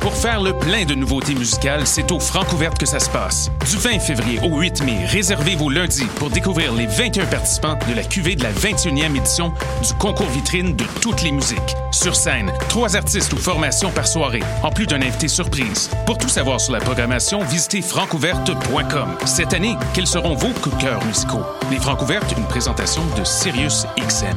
Pour faire le plein de nouveautés musicales, c'est au Francouverte que ça se passe. Du 20 février au 8 mai, réservez vos lundis pour découvrir les 21 participants de la cuvée de la 21e édition du concours vitrine de toutes les musiques. Sur scène, trois artistes ou formations par soirée, en plus d'un invité surprise. Pour tout savoir sur la programmation, visitez francouverte.com. Cette année, quels seront vos coups de musicaux? Les Francouvertes, une présentation de Sirius XM.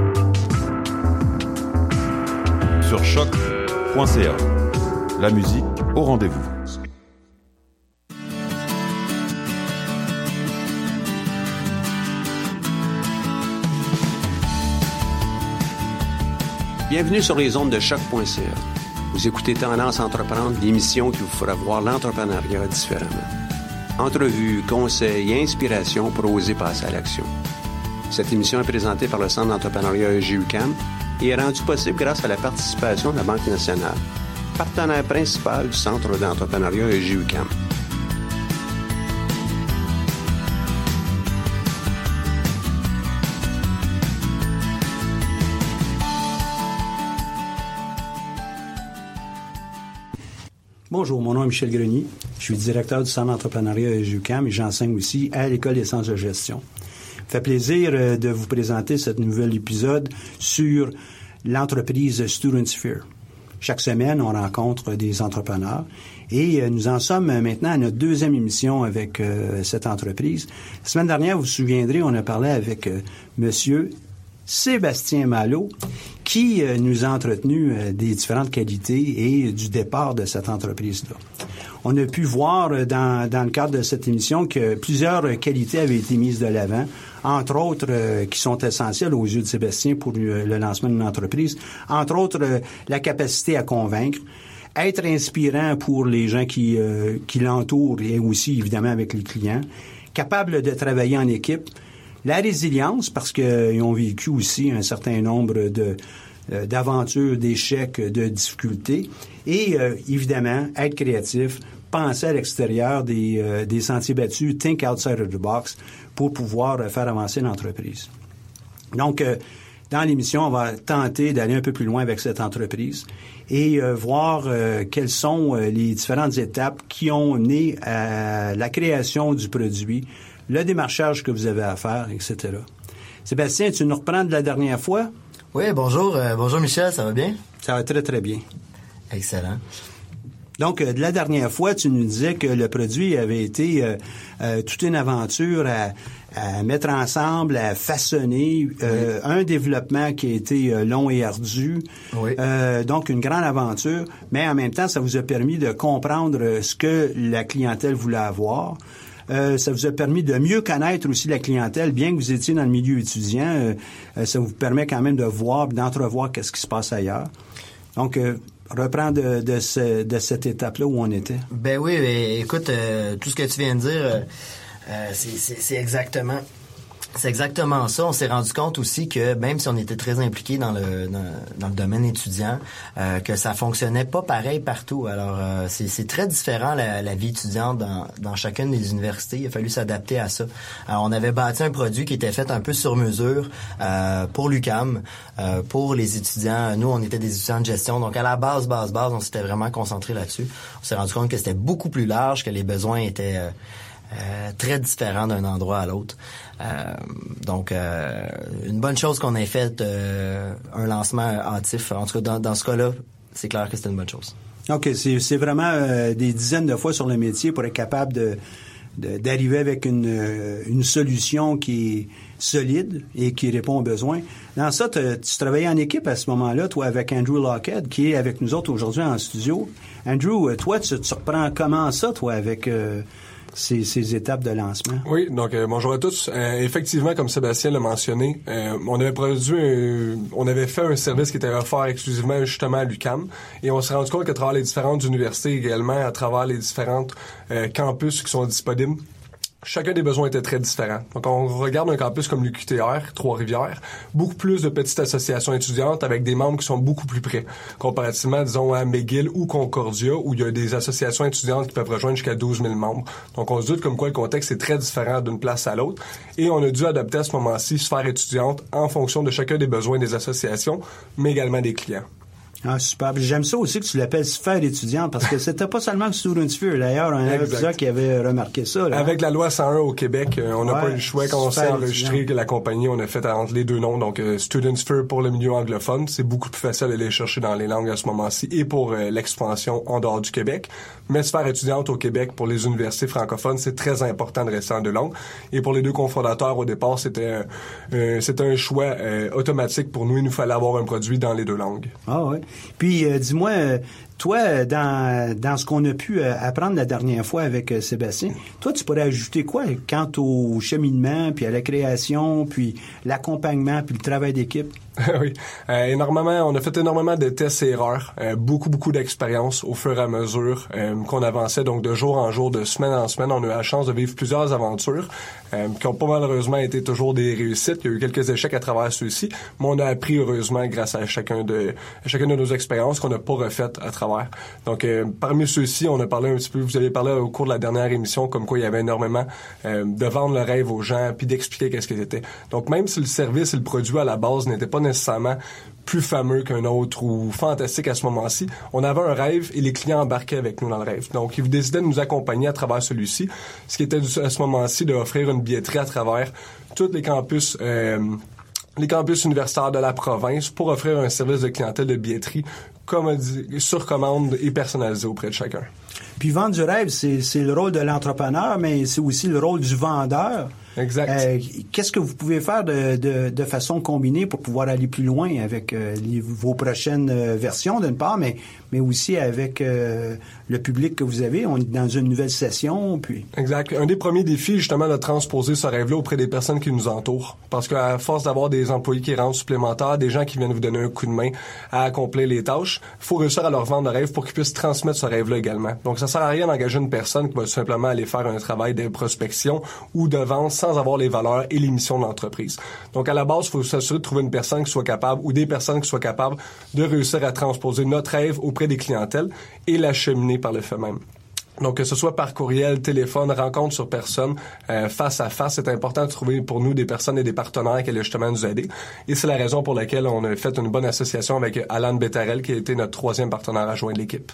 Sur choc.ca. La musique au rendez-vous. Bienvenue sur les ondes de choc.ca. Vous écoutez Tendance Entreprendre, l'émission qui vous fera voir l'entrepreneuriat différemment. Entrevues, conseils et inspirations pour oser passer à l'action. Cette émission est présentée par le Centre d'entrepreneuriat EGUCAM et est rendue possible grâce à la participation de la Banque nationale, partenaire principal du Centre d'entrepreneuriat EGUCAM. Bonjour, mon nom est Michel Grenier. Je suis directeur du Centre d'entrepreneuriat EGUCAM et j'enseigne aussi à l'École des sciences de gestion. Ça fait plaisir euh, de vous présenter ce nouvel épisode sur l'entreprise Student Sphere. Chaque semaine, on rencontre des entrepreneurs et euh, nous en sommes maintenant à notre deuxième émission avec euh, cette entreprise. La semaine dernière, vous vous souviendrez, on a parlé avec Monsieur Sébastien Malo, qui euh, nous a entretenu euh, des différentes qualités et du départ de cette entreprise-là. On a pu voir euh, dans, dans, le cadre de cette émission que plusieurs qualités avaient été mises de l'avant, entre autres euh, qui sont essentielles aux yeux de Sébastien pour le, le lancement d'une entreprise, entre autres la capacité à convaincre, être inspirant pour les gens qui, qui l'entourent et aussi évidemment avec les clients, capable de travailler en équipe, la résilience, parce qu'ils ont vécu aussi un certain nombre de euh, d'aventures, d'échecs, de difficultés. Et euh, évidemment, être créatif, penser à l'extérieur des, euh, des sentiers battus, think outside of the box pour pouvoir faire avancer l'entreprise. Donc, dans l'émission, on va tenter d'aller un peu plus loin avec cette entreprise et voir quelles sont les différentes étapes qui ont mené à la création du produit, le démarchage que vous avez à faire, etc. Sébastien, tu nous reprends de la dernière fois? Oui, bonjour. Euh, bonjour Michel, ça va bien? Ça va très, très bien. Excellent. Donc, euh, de la dernière fois, tu nous disais que le produit avait été euh, euh toute une aventure à, à, mettre ensemble, à façonner, oui. un développement qui a été long et ardu. Oui. donc, une grande aventure, mais en même temps, ça vous a permis de comprendre ce que la clientèle voulait avoir. Euh, ça vous a permis de mieux connaître aussi la clientèle, bien que vous étiez dans le milieu étudiant. Euh, ça vous permet quand même de voir, d'entrevoir qu'est-ce qui se passe ailleurs. Donc, euh, reprends de, de, ce, de cette étape-là où on était. Ben oui, ben, écoute, tout ce que tu viens de dire, c'est exactement C'est exactement ça. On s'est rendu compte aussi que même si on était très impliqué dans le dans, dans le domaine étudiant, euh, que ça fonctionnait pas pareil partout. Alors euh, c'est très différent la, la vie étudiante dans, dans chacune des universités. Il a fallu s'adapter à ça. Alors on avait bâti un produit qui était fait un peu sur mesure euh, pour l'UCAM, euh, pour les étudiants. Nous on était des étudiants de gestion, donc à la base base base, on s'était vraiment concentré là-dessus. On s'est rendu compte que c'était beaucoup plus large, que les besoins étaient euh, euh, très différents d'un endroit à l'autre. Euh, donc, euh, une bonne chose qu'on ait fait euh, un lancement hâtif. En tout cas, dans, ce cas-là, c'est clair que c'était une bonne chose. OK, c'est c'est vraiment des dizaines de fois sur le métier pour être capable d'arriver avec une, solution qui est solide et qui répond aux besoins. Dans ça, te- tu travaillais en équipe à ce moment-là, toi, avec Andrew Lockhead, qui est avec nous autres aujourd'hui en studio. Andrew, toi, tu, tu reprends comment ça, toi, avec ces, étapes de lancement? Oui, donc euh, bonjour à tous. Euh, effectivement, comme Sébastien l'a mentionné, euh, on avait produit, un- on avait fait un service qui était offert exclusivement justement à l'UCAM, et on s'est rendu compte qu'à travers les différentes universités également, à travers les différentes euh, campus qui sont disponibles, Chacun des besoins était très différent. Donc, on regarde un campus comme l'UQTR, Trois-Rivières, beaucoup plus de petites associations étudiantes avec des membres qui sont beaucoup plus près, comparativement, disons, à McGill ou Concordia, où il y a des associations étudiantes qui peuvent rejoindre jusqu'à 12 000 membres. Donc, on se doute comme quoi le contexte est très différent d'une place à l'autre. Et on a dû adapter à ce moment-ci sphère étudiante en fonction de chacun des besoins des associations, mais également des clients. Ah, super. Puis J'aime ça aussi que tu l'appelles sphère étudiante parce que c'était pas seulement Student Sphere. D'ailleurs, avait Exact. plusieurs qui avaient remarqué ça. Là. Avec la loi 101 au Québec, euh, on n'a Ouais, pas eu le choix quand on s'est enregistré que la compagnie, on a fait entre les deux noms. Donc, euh, Student Sphere pour le milieu anglophone, c'est beaucoup plus facile d'aller chercher dans les langues à ce moment-ci et pour euh, l'expansion en dehors du Québec. Mais sphère étudiante au Québec pour les universités francophones, c'est très important de rester en deux langues. Et pour les deux cofondateurs, au départ, c'était euh, c'était un choix automatique pour nous. Il nous fallait avoir un produit dans les deux langues. Ah oui. Puis euh, dis-moi, euh, toi, dans, dans ce qu'on a pu euh, apprendre la dernière fois avec Sébastien, toi, tu pourrais ajouter quoi quant au cheminement, puis à la création, puis l'accompagnement, puis le travail d'équipe? oui, Euh, énormément. On a fait énormément de tests et erreurs, euh, beaucoup beaucoup d'expérience au fur et à mesure euh, qu'on avançait. Donc de jour en jour, de semaine en semaine, on a eu la chance de vivre plusieurs aventures qui ont pas malheureusement été toujours des réussites. Il y a eu quelques échecs à travers ceux-ci, mais on a appris heureusement grâce à chacun de à chacune de nos expériences qu'on n'a pas refaites à travers. Donc parmi ceux-ci, on a parlé un petit peu. Vous avez parlé au cours de la dernière émission comme quoi il y avait énormément de vendre le rêve aux gens puis d'expliquer qu'est-ce que c'était. Donc même si le service et le produit à la base n'étaient pas plus fameux qu'un autre ou fantastique à ce moment-ci. On avait un rêve et les clients embarquaient avec nous dans le rêve. Donc, ils décidaient de nous accompagner à travers celui-ci, ce qui était à ce moment-ci d'offrir une billetterie à travers tous les campus. euh, les campus universitaires de la province pour offrir un service de clientèle de billetterie sur commande et personnalisé auprès de chacun. Puis vendre du rêve, c'est le rôle de l'entrepreneur, mais c'est aussi le rôle du vendeur. Exact. Euh, Qu'est-ce que vous pouvez faire de, de, de façon combinée pour pouvoir aller plus loin avec euh, les- vos prochaines euh, versions, d'une part, mais, mais aussi avec euh, le public que vous avez? On est dans une nouvelle session, puis... Exact. Un des premiers défis, justement, de transposer ce rêve-là auprès des personnes qui nous entourent. Parce qu'à force d'avoir des employés qui rentrent supplémentaires, des gens qui viennent vous donner un coup de main à accomplir les tâches, il faut réussir à leur vendre le rêve pour qu'ils puissent transmettre ce rêve-là également. Donc, ça sert à rien d'engager une personne qui va simplement aller faire un travail de prospection ou de vente sans avoir les valeurs et les missions de l'entreprise. Donc, à la base, il faut s'assurer de trouver une personne qui soit capable ou des personnes qui soient capables de réussir à transposer notre rêve auprès des clientèles et l'acheminer par le fait même. Donc, que ce soit par courriel, téléphone, rencontre sur personne, euh, face à face, c'est important de trouver pour nous des personnes et des partenaires qui allaient justement nous aider. Et c'est la raison pour laquelle on a fait une bonne association avec Alan Bettarel, qui a été notre troisième partenaire adjoint de l'équipe.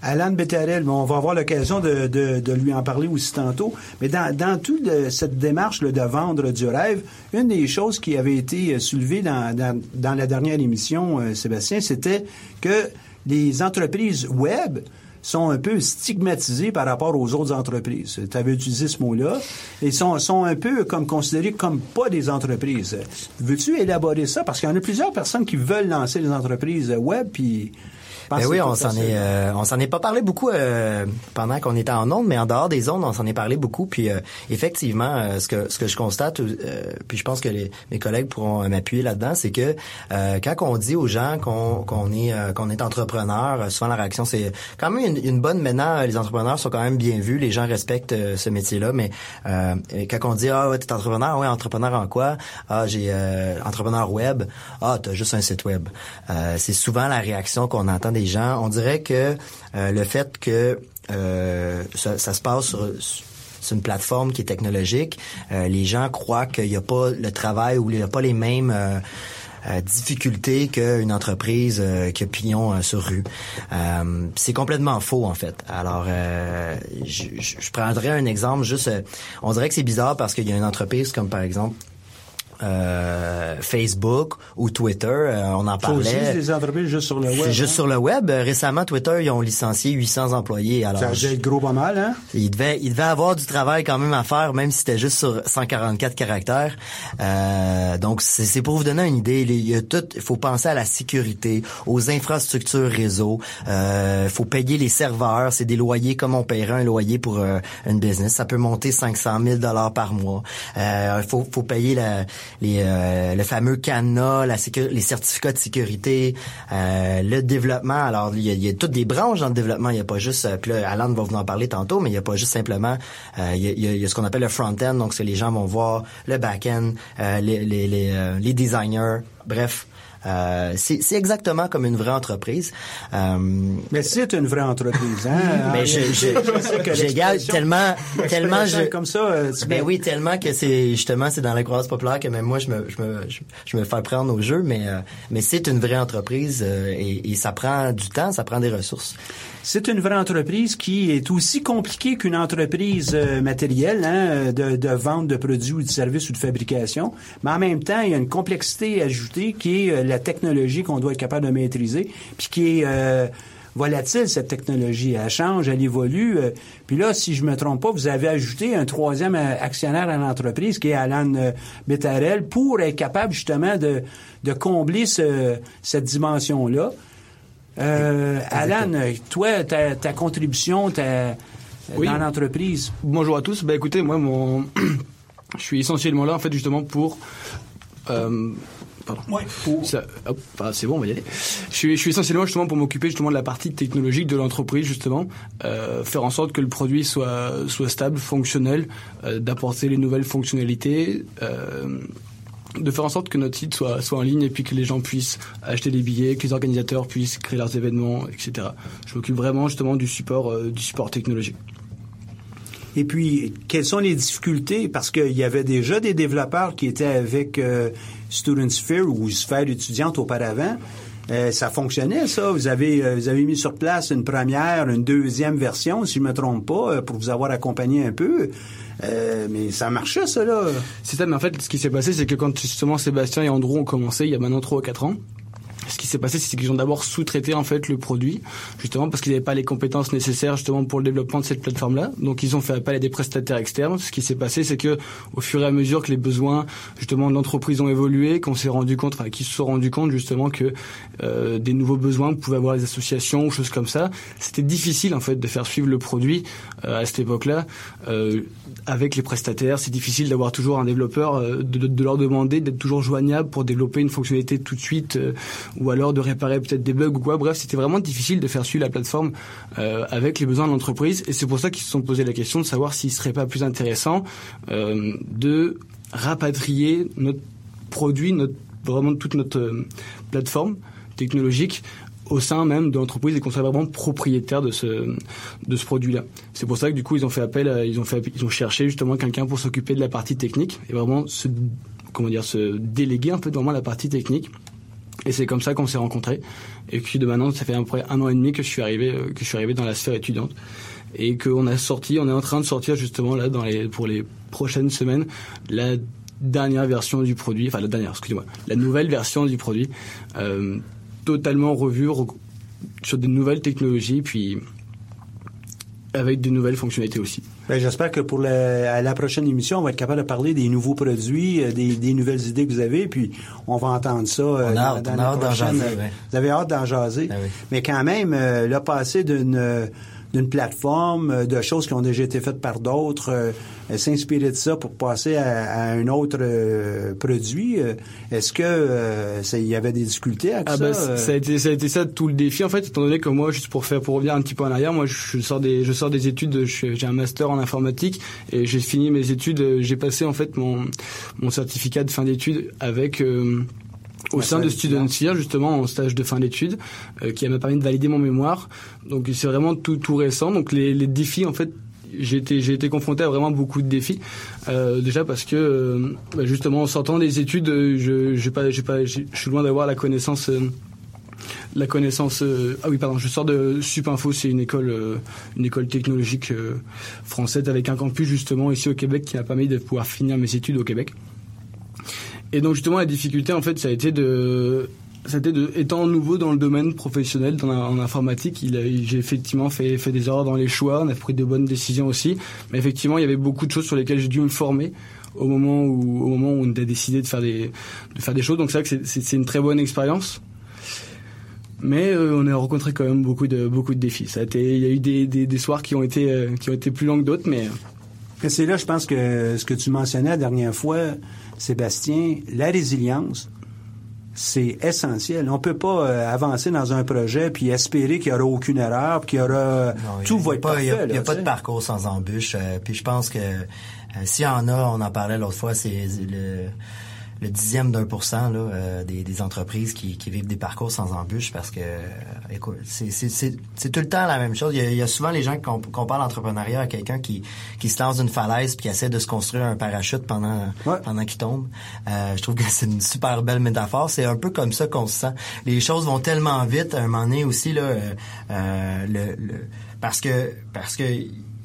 Alan Bettarel, on va avoir l'occasion de, lui en parler aussi tantôt, mais dans, toute cette démarche là, de vendre du rêve, une des choses qui avait été soulevée dans la dernière émission, euh, Sébastien, c'était que les entreprises web sont un peu stigmatisées par rapport aux autres entreprises. Tu avais utilisé ce mot-là. Ils sont, sont un peu comme considérés comme pas des entreprises. Veux-tu élaborer ça? Parce qu'il y en a plusieurs personnes qui veulent lancer des entreprises web, puis Ben oui, on s'en est, euh, on s'en est pas parlé beaucoup euh, pendant qu'on était en ondes, mais en dehors des ondes, on s'en est parlé beaucoup. Puis euh, effectivement, euh, ce que ce que je constate, euh, puis je pense que les, mes collègues pourront m'appuyer là-dedans, c'est que euh, quand on dit aux gens qu'on qu'on est euh, qu'on est entrepreneur, euh, souvent la réaction c'est quand même une, une bonne. Maintenant, les entrepreneurs sont quand même bien vus, les gens respectent euh, ce métier-là, mais euh, quand on dit ah ouais t'es entrepreneur, ouais entrepreneur en quoi? Ah j'ai euh, entrepreneur web, ah t'as juste un site web. Euh, c'est souvent la réaction qu'on entend des gens. On dirait que euh, le fait que euh, ça, se passe sur une plateforme qui est technologique. Euh, les gens croient qu'il n'y a pas le travail ou il n'y a pas les mêmes difficultés qu'une entreprise qui a pignon sur rue. C'est complètement faux en fait. Alors, je, je- prendrais un exemple juste. on dirait que c'est bizarre parce qu'il y a une entreprise comme par exemple euh, Facebook ou Twitter, euh, on en parlait. aussi, entreprises juste sur le web. Juste hein? sur le web. Euh, Récemment, Twitter, ils ont licencié 800 employés. Alors, Ça dû être gros pas mal, hein? il devait, il devait avoir du travail quand même à faire, même si c'était juste sur 144 caractères. Euh, donc, c'est pour vous donner une idée. Il y a tout, il faut penser à la sécurité, aux infrastructures réseau. Euh, faut payer les serveurs. C'est des loyers comme on paierait un loyer pour euh, une business. Ça peut monter 500 000 dollars par mois. Euh, faut, faut payer la- les, euh, le fameux cadenas, la les certificats de sécurité, euh, le développement. Alors, il y, a, il y a toutes des branches dans le développement. Il n'y a pas juste, euh, puis là, Alan va vous en parler tantôt, mais il n'y a pas juste simplement, euh, il, y a, il y a- ce qu'on appelle le front-end, donc c'est les gens vont voir le back-end, euh, les, les, les, les designers, bref. Euh, c'est exactement comme une vraie entreprise. Euh, Mais c'est une vraie entreprise, hein? mais je, je, l'expression- tellement, tellement je, comme ça. euh, ben oui, tellement que c'est justement c'est dans la croissance populaire que même moi je me je me je, je me fais prendre au jeu, mais euh, mais c'est une vraie entreprise euh, et, et ça prend du temps, ça prend des ressources. C'est une vraie entreprise qui est aussi compliquée qu'une entreprise euh, matérielle, hein, de, de vente de produits ou de services ou de fabrication. Mais en même temps, il y a une complexité ajoutée qui est euh, la technologie qu'on doit être capable de maîtriser, puis qui est euh, volatile, cette technologie. Elle change, elle évolue. euh, puis là, si je me trompe pas, vous avez ajouté un troisième actionnaire à l'entreprise, qui est Alan Bettarel, pour être capable justement de, de combler ce- cette dimension-là. Euh, Alan, toi, ta, ta contribution ta, Oui. dans l'entreprise? Bonjour à tous. Bah écoutez, moi, mon, je suis essentiellement là en fait justement pour. Euh, pardon. Ça- hop, enfin, c'est bon, on va y aller. Je suis, je suis essentiellement justement pour m'occuper justement de la partie technologique de l'entreprise justement, euh, faire en sorte que le produit soit soit stable, fonctionnel, euh, d'apporter les nouvelles fonctionnalités. De faire en sorte que notre site soit, soit en ligne et puis que les gens puissent acheter des billets, que les organisateurs puissent créer leurs événements, etc. Je m'occupe vraiment justement du support, euh, du support technologique. Et puis, quelles sont les difficultés? Parce qu'il y avait déjà des développeurs qui étaient avec euh, Student Sphere ou Sphère étudiante auparavant. Euh, ça fonctionnait, ça. Vous avez, euh, vous avez mis sur place une première, une deuxième version, si je me trompe pas, euh, pour vous avoir accompagné un peu. Euh, mais ça marchait, ça, là. C'est ça, mais en fait, ce qui s'est passé, c'est que quand justement Sébastien et Andrew ont commencé, il y a maintenant 3 ou 4 ans, s'est passé, c'est qu'ils ont d'abord sous-traité en fait le produit, justement parce qu'ils n'avaient pas les compétences nécessaires justement pour le développement de cette plateforme-là. Donc ils ont fait appel à des prestataires externes. Ce qui s'est passé, c'est que au fur et à mesure que les besoins justement de l'entreprise ont évolué, qu'on s'est rendu compte, enfin qu'ils se sont rendus compte justement que euh, des nouveaux besoins pouvaient avoir les associations ou choses comme ça, c'était difficile en fait de faire suivre le produit euh, à cette époque-là euh, avec les prestataires. C'est difficile d'avoir toujours un développeur, de, de- leur demander d'être toujours joignable pour développer une fonctionnalité tout de suite ou alors de réparer peut-être des bugs ou quoi. Bref, c'était vraiment difficile de faire suivre la plateforme euh, avec les besoins de l'entreprise et c'est pour ça qu'ils se sont posé la question de savoir s'il serait pas plus intéressant euh, de rapatrier notre produit, notre, vraiment toute notre euh, plateforme technologique au sein même de l'entreprise et qu'on soit vraiment propriétaire de ce de ce produit-là. C'est pour ça que du coup ils ont fait appel, ils ont ils ont cherché justement quelqu'un pour s'occuper de la partie technique et vraiment se comment dire se déléguer un peu vraiment la partie technique. Et c'est comme ça qu'on s'est rencontrés. Et puis de maintenant, ça fait à peu un an et demi que je suis arrivé, euh, que je suis arrivé dans la sphère étudiante. Et qu'on a sorti, on est en train de sortir justement là dans les, pour les prochaines semaines, la dernière version du produit, enfin la dernière, excusez-moi, la nouvelle version du produit, euh, totalement revue re- sur des nouvelles technologies, puis avec de nouvelles fonctionnalités aussi. Ben, J'espère que pour la, à la prochaine émission, on va être capable de parler des nouveaux produits, euh, des, des nouvelles idées que vous avez, puis on va entendre ça euh, On a dans, hâte, dans on a hâte d'en jaser, ouais. Vous avez hâte d'en jaser. Ah oui. Mais quand même, euh, le passé d'une euh, d'une plateforme, euh, de choses qui ont déjà été faites par d'autres, euh, s'inspirer de ça pour passer à, à un autre euh, produit, est-ce que il y avait des difficultés avec Ah ça? euh? ça a été ça a été ça tout le défi en fait étant donné que moi juste pour faire pour revenir un petit peu en arrière moi je sors des je sors des études j'ai un master en informatique et j'ai fini mes études j'ai passé en fait mon mon certificat de fin d'études avec au sein de Student Sphere, justement en stage de fin d'études euh, qui m'a permis de valider mon mémoire. Donc c'est vraiment tout tout récent. Donc les, les défis en fait j'ai été j'ai été confronté à vraiment beaucoup de défis. Euh, déjà parce que euh, bah, justement en sortant des études je j'ai pas j'ai pas j'ai- je suis loin d'avoir la connaissance la connaissance euh, ah oui pardon je sors de Supinfo c'est une école euh, une école technologique euh, française avec un campus justement ici au Québec qui m'a permis de pouvoir finir mes études au Québec et donc justement la difficulté en fait ça a été de été de étant nouveau dans le domaine professionnel dans en informatique j'ai effectivement fait des erreurs dans les choix on a pris de bonnes décisions aussi. Mais effectivement il y avait beaucoup de choses sur lesquelles j'ai dû me former au moment où au moment où on a décidé de faire des de faire des choses. Donc c'est vrai que c'est- une très bonne expérience. Mais euh, on a rencontré quand même beaucoup de beaucoup de défis. Il y a eu des, des, des soirs qui ont été euh, qui ont été plus longs que d'autres, mais Et c'est là, je pense que ce que tu mentionnais la dernière fois, Sébastien, la résilience, c'est essentiel. On peut pas euh, avancer dans un projet puis espérer qu'il y aura aucune erreur, puis qu'il y aura Non, tout y va être pas, parfait. Il n'y a, là, y a pas de parcours sans embûche. euh, puis je pense que euh, s'il y en a, on en parlait l'autre fois, c'est le, le dixième d'un pour cent là, euh, des, des entreprises qui, qui vivent des parcours sans embûche parce que, euh, écoute, c'est c'est- c'est- c'est tout le temps la même chose. Il y a, il y a souvent les gens qu'on qu'on parle d'entrepreneuriat à quelqu'un qui, qui se lance d'une falaise puis qui essaie de se construire un parachute pendant, pendant qu'il tombe. Euh, je trouve que c'est une super belle métaphore. C'est un peu comme ça qu'on se sent. Les choses vont tellement vite à un moment donné aussi là, euh, euh, le, le- parce que parce que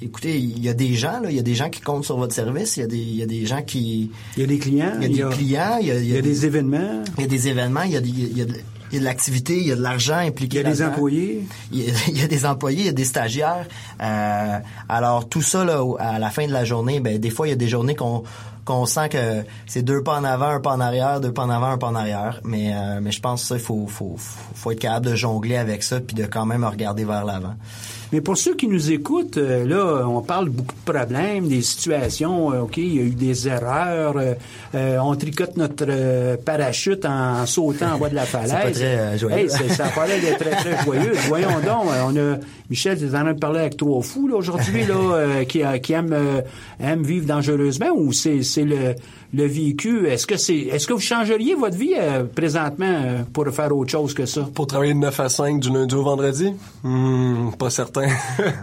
écoutez, il y a des gens là, il y a des gens qui comptent sur votre service, il y a des il y a des gens qui il y a des clients, il y a des clients, il y a, il y a des événements, il y a des événements, il y a, des- il y a de, il y a de l'activité, il y a de l'argent impliqué Il y a des employés. Il y, a, il y a des employés, il y a des stagiaires. Euh, alors tout ça là, à la fin de la journée, ben des fois il y a des journées qu'on qu'on sent que c'est deux pas en avant, un pas en arrière, deux pas en avant, un pas en arrière. Mais euh, mais je pense que ça, il faut, faut faut être capable de jongler avec ça puis de quand même regarder vers l'avant. Mais pour ceux qui nous écoutent, euh, là, on parle beaucoup de problèmes, des situations. euh, OK, il y a eu des erreurs. euh, euh, on tricote notre parachute en, sautant en bas de la falaise. pas très, joyeux. Hey, c'est- ça l'air d'être très, très joyeux. Voyons donc, on a... Michel, tu es en train de parler avec trois fous, là, aujourd'hui, là, euh, qui, qui aiment, euh, aiment vivre dangereusement ou c'est c'est le, le vécu? Est-ce que c'est est-ce que vous changeriez votre vie euh, présentement euh, pour faire autre chose que ça? Pour travailler de 9 à 5 du lundi au vendredi? Hmm, pas certain.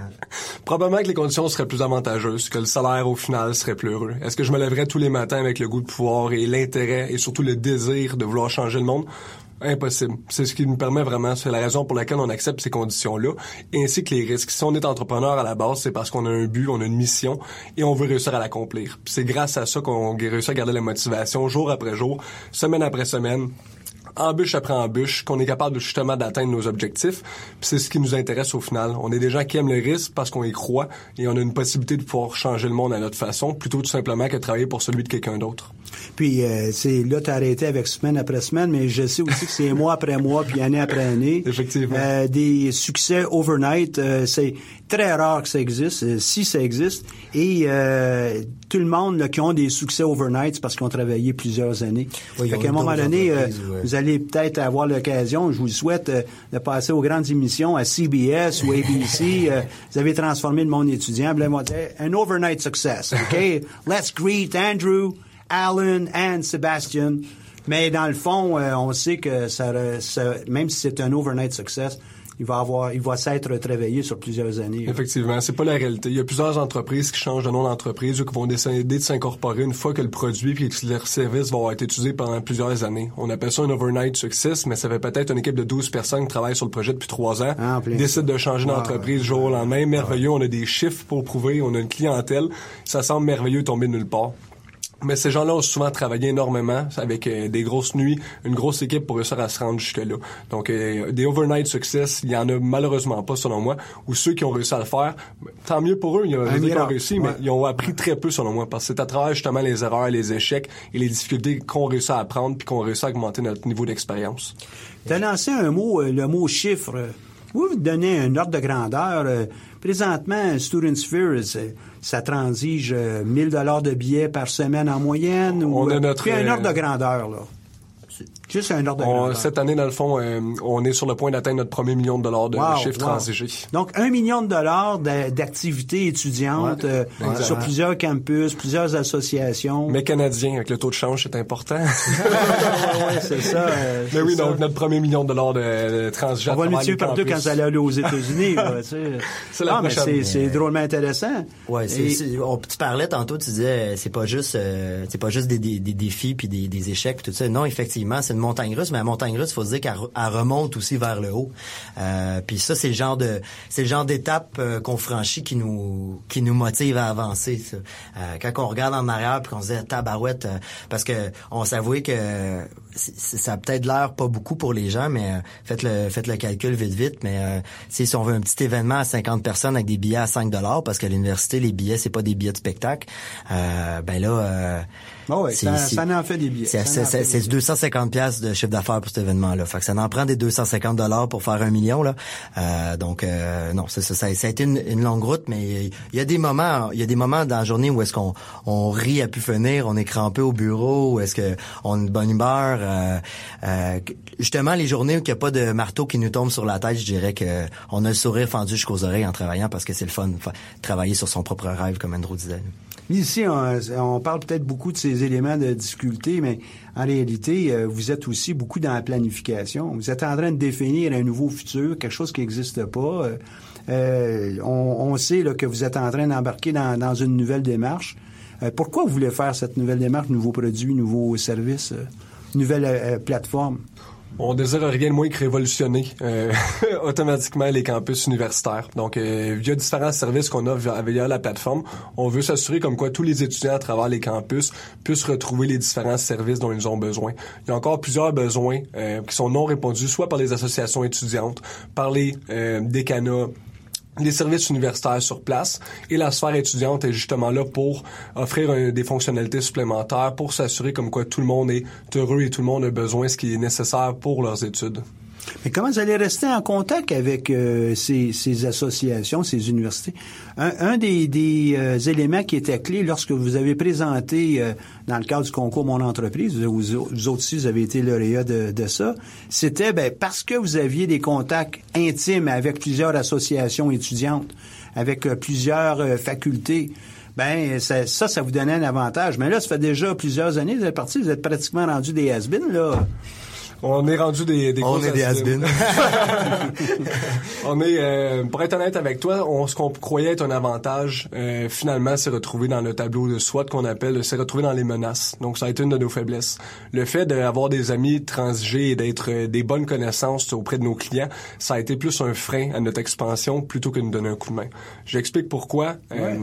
Probablement que les conditions seraient plus avantageuses, que le salaire au final serait plus heureux. Est-ce que je me lèverais tous les matins avec le goût de pouvoir et l'intérêt et surtout le désir de vouloir changer le monde? Impossible. C'est ce qui nous permet vraiment, c'est la raison pour laquelle on accepte ces conditions-là, ainsi que les risques. Si on est entrepreneur à la base, c'est parce qu'on a un but, on a une mission et on veut réussir à l'accomplir. C'est grâce à ça qu'on réussit à garder la motivation jour après jour, semaine après semaine, embûche après embûche, qu'on est capable justement d'atteindre nos objectifs. Puis c'est ce qui nous intéresse au final. On est des gens qui aiment le risque parce qu'on y croit et on a une possibilité de pouvoir changer le monde à notre façon, plutôt tout simplement que de travailler pour celui de quelqu'un d'autre. Puis euh, c'est là t'as arrêté avec semaine après semaine, mais je sais aussi que c'est mois après mois puis année après année. Effectivement. Euh, des succès overnight, euh, c'est très rare que ça existe, euh, si ça existe. Et euh, tout le monde là, qui ont des succès overnight, c'est parce qu'ils ont travaillé plusieurs années. Oui, fait qu'à un moment donné, euh, ouais. vous allez peut-être avoir l'occasion, je vous le souhaite, euh, de passer aux grandes émissions à CBS ou ABC. euh, vous avez transformé le monde étudiant. Un overnight success. OK? Let's greet Andrew, Alan and Sebastian. Mais dans le fond, on sait que ça- même si c'est un overnight success, il va avoir, il va s'être réveillé sur plusieurs années. Effectivement, c'est pas la réalité. Il y a plusieurs entreprises qui changent de nom d'entreprise ou qui vont décider de s'incorporer une fois que le produit puis que leur service vont être utilisés pendant plusieurs années. On appelle ça un overnight success, mais ça fait peut-être une équipe de 12 personnes qui travaillent sur le projet depuis trois ans, Ah, décident de changer Ah, d'entreprise jour au lendemain. Merveilleux, on a des chiffres pour prouver, on a une clientèle. Ça semble merveilleux tomber de nulle part. Mais ces gens-là ont souvent travaillé énormément avec euh, des grosses nuits, une grosse équipe pour réussir à se rendre jusque-là. Donc, euh, des overnight success, il y en a malheureusement pas, selon moi. Ou ceux qui ont réussi à le faire, tant mieux pour eux, il y a Un des qui ont réussi, ouais. mais ils ont appris très peu, selon moi. Parce que c'est à travers justement les erreurs, les échecs et les difficultés qu'on réussit à apprendre puis qu'on réussit à augmenter notre niveau d'expérience. Tu as lancé un mot, euh, le mot chiffre. Vous vous donnez un ordre de grandeur. euh, Présentement, Student Sphere, ça transige euh, 1000 dollars de billets par semaine en moyenne. ou, On a euh, notre, puis un euh, ordre de grandeur, là. Juste un ordre de On- grandeur. cette année, dans le fond, euh, on est sur le point d'atteindre notre premier million de dollars de Wow, chiffre wow. transigé. Donc, un million de dollars d'a- d'activités étudiantes Ouais. euh, sur plusieurs campus, plusieurs associations. Mais canadien, avec le taux de change, c'est important. ouais, c'est ça. euh, Mais c'est oui, ça. donc notre premier million de dollars de, de transigé. à On va le multiplier par deux quand ça allait aller aux États-Unis. C'est la Ah, c'est- c'est drôlement intéressant. Ouais, c'est, Et- c'est- on- tu parlais tantôt, tu disais euh, c'est pas juste euh, c'est pas juste des, des, des défis puis des, des échecs puis tout ça. Non, effectivement, c'est une montagne russe, mais la montagne russe, faut se dire qu'elle re- elle remonte aussi vers le haut. Euh, puis ça, c'est le genre de c'est le genre d'étape euh, qu'on franchit qui nous qui nous motive à avancer. ça. Euh, quand on regarde en arrière puis qu'on se dit tabarouette, euh, parce que on s'avouait que ça a peut-être l'air pas beaucoup pour les gens, mais euh, faites le faites le calcul vite vite. Mais euh, si on veut un petit événement à 50 personnes avec des billets à 5 dollars, parce qu'à l'université les billets c'est pas des billets de spectacle, euh, ben là. Euh, Ah ouais, c'est- ça, ça en fait des billets. c'est 250 de chiffre d'affaires pour cet événement-là. Fait que ça en prend des 250 dollars pour faire un million là. Euh, donc euh, non, c'est ça, ça, a été une, longue route, mais il y a des moments, il y a des moments dans la journée où est-ce qu'on on rit à pu finir, on est crampé au bureau, où est-ce que on a bonne humeur. euh, euh, justement, les journées où il n'y a pas de marteau qui nous tombe sur la tête, je dirais que on a le sourire fendu jusqu'aux oreilles en travaillant parce que c'est le fun, travailler sur son propre rêve comme Andrew disait. Ici, on, parle peut-être beaucoup de ces éléments de difficulté, mais en réalité, euh, vous êtes aussi beaucoup dans la planification. Vous êtes en train de définir un nouveau futur, quelque chose qui n'existe pas. Euh, euh, on, sait que vous êtes en train d'embarquer dans, dans une nouvelle démarche. Euh, pourquoi vous voulez faire cette nouvelle démarche, nouveaux produits, nouveaux services, euh, nouvelle euh, plateforme? On désire rien de moins que révolutionner euh, automatiquement les campus universitaires. Donc, euh, via différents services qu'on via, via la plateforme, on veut s'assurer comme quoi tous les étudiants à travers les campus puissent retrouver les différents services dont ils ont besoin. Il y a encore plusieurs besoins euh, qui sont non répondus, soit par les associations étudiantes, par les euh, décanats, les services universitaires sur place et la sphère étudiante est justement là pour offrir des fonctionnalités supplémentaires pour s'assurer comme quoi tout le monde est heureux et tout le monde a besoin de ce qui est nécessaire pour leurs études. Mais comment vous allez rester en contact avec euh, ces, ces associations, ces universités? Un, un des, des euh, éléments qui était clé lorsque vous avez présenté euh, dans le cadre du concours Mon entreprise, vous, vous, autres aussi, vous avez été lauréat de, de ça, c'était ben, parce que vous aviez des contacts intimes avec plusieurs associations étudiantes, avec euh, plusieurs euh, facultés. Ben ça, ça, ça vous donnait un avantage. Mais là, ça fait déjà plusieurs années que vous êtes parti, vous êtes pratiquement rendu des has là. On est rendu des, des On gros est des on est, euh, pour être honnête avec toi, on, ce qu'on croyait être un avantage, euh, finalement, c'est retrouvé dans le tableau de SWOT qu'on appelle, c'est retrouvé dans les menaces. Donc, ça a été une de nos faiblesses. Le fait d'avoir des amis transigés et d'être euh, des bonnes connaissances auprès de nos clients, ça a été plus un frein à notre expansion plutôt que de nous donner un coup de main. J'explique pourquoi. Euh,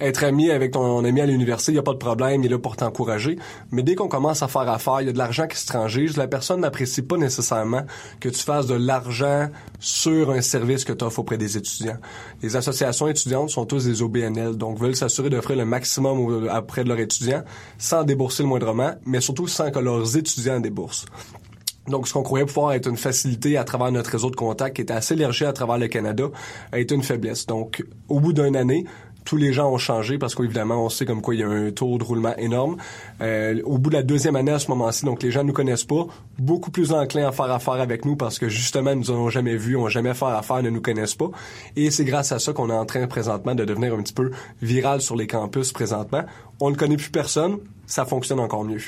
être ami avec ton ami à l'université, il n'y a pas de problème, il est là pour t'encourager. Mais dès qu'on commence à faire affaire, il y a de l'argent qui se transige. La personne n'apprécie pas nécessairement que tu fasses de l'argent sur un service que tu offres auprès des étudiants. Les associations étudiantes sont tous des OBNL, donc veulent s'assurer d'offrir le maximum au- auprès de leurs étudiants sans débourser le moindrement, mais surtout sans que leurs étudiants déboursent. Donc, ce qu'on croyait pouvoir être une facilité à travers notre réseau de contacts, qui était assez élargi à travers le Canada, a été une faiblesse. Donc, au bout d'une année, tous les gens ont changé parce qu'évidemment, on sait comme quoi il y a un taux de roulement énorme. Euh, au bout de la deuxième année, à ce moment-ci, donc les gens nous connaissent pas, beaucoup plus enclins à faire affaire avec nous parce que justement, nous ont jamais vus, ont jamais fait affaire, ne nous connaissent pas. Et c'est grâce à ça qu'on est en train présentement de devenir un petit peu viral sur les campus présentement. On ne connaît plus personne, ça fonctionne encore mieux.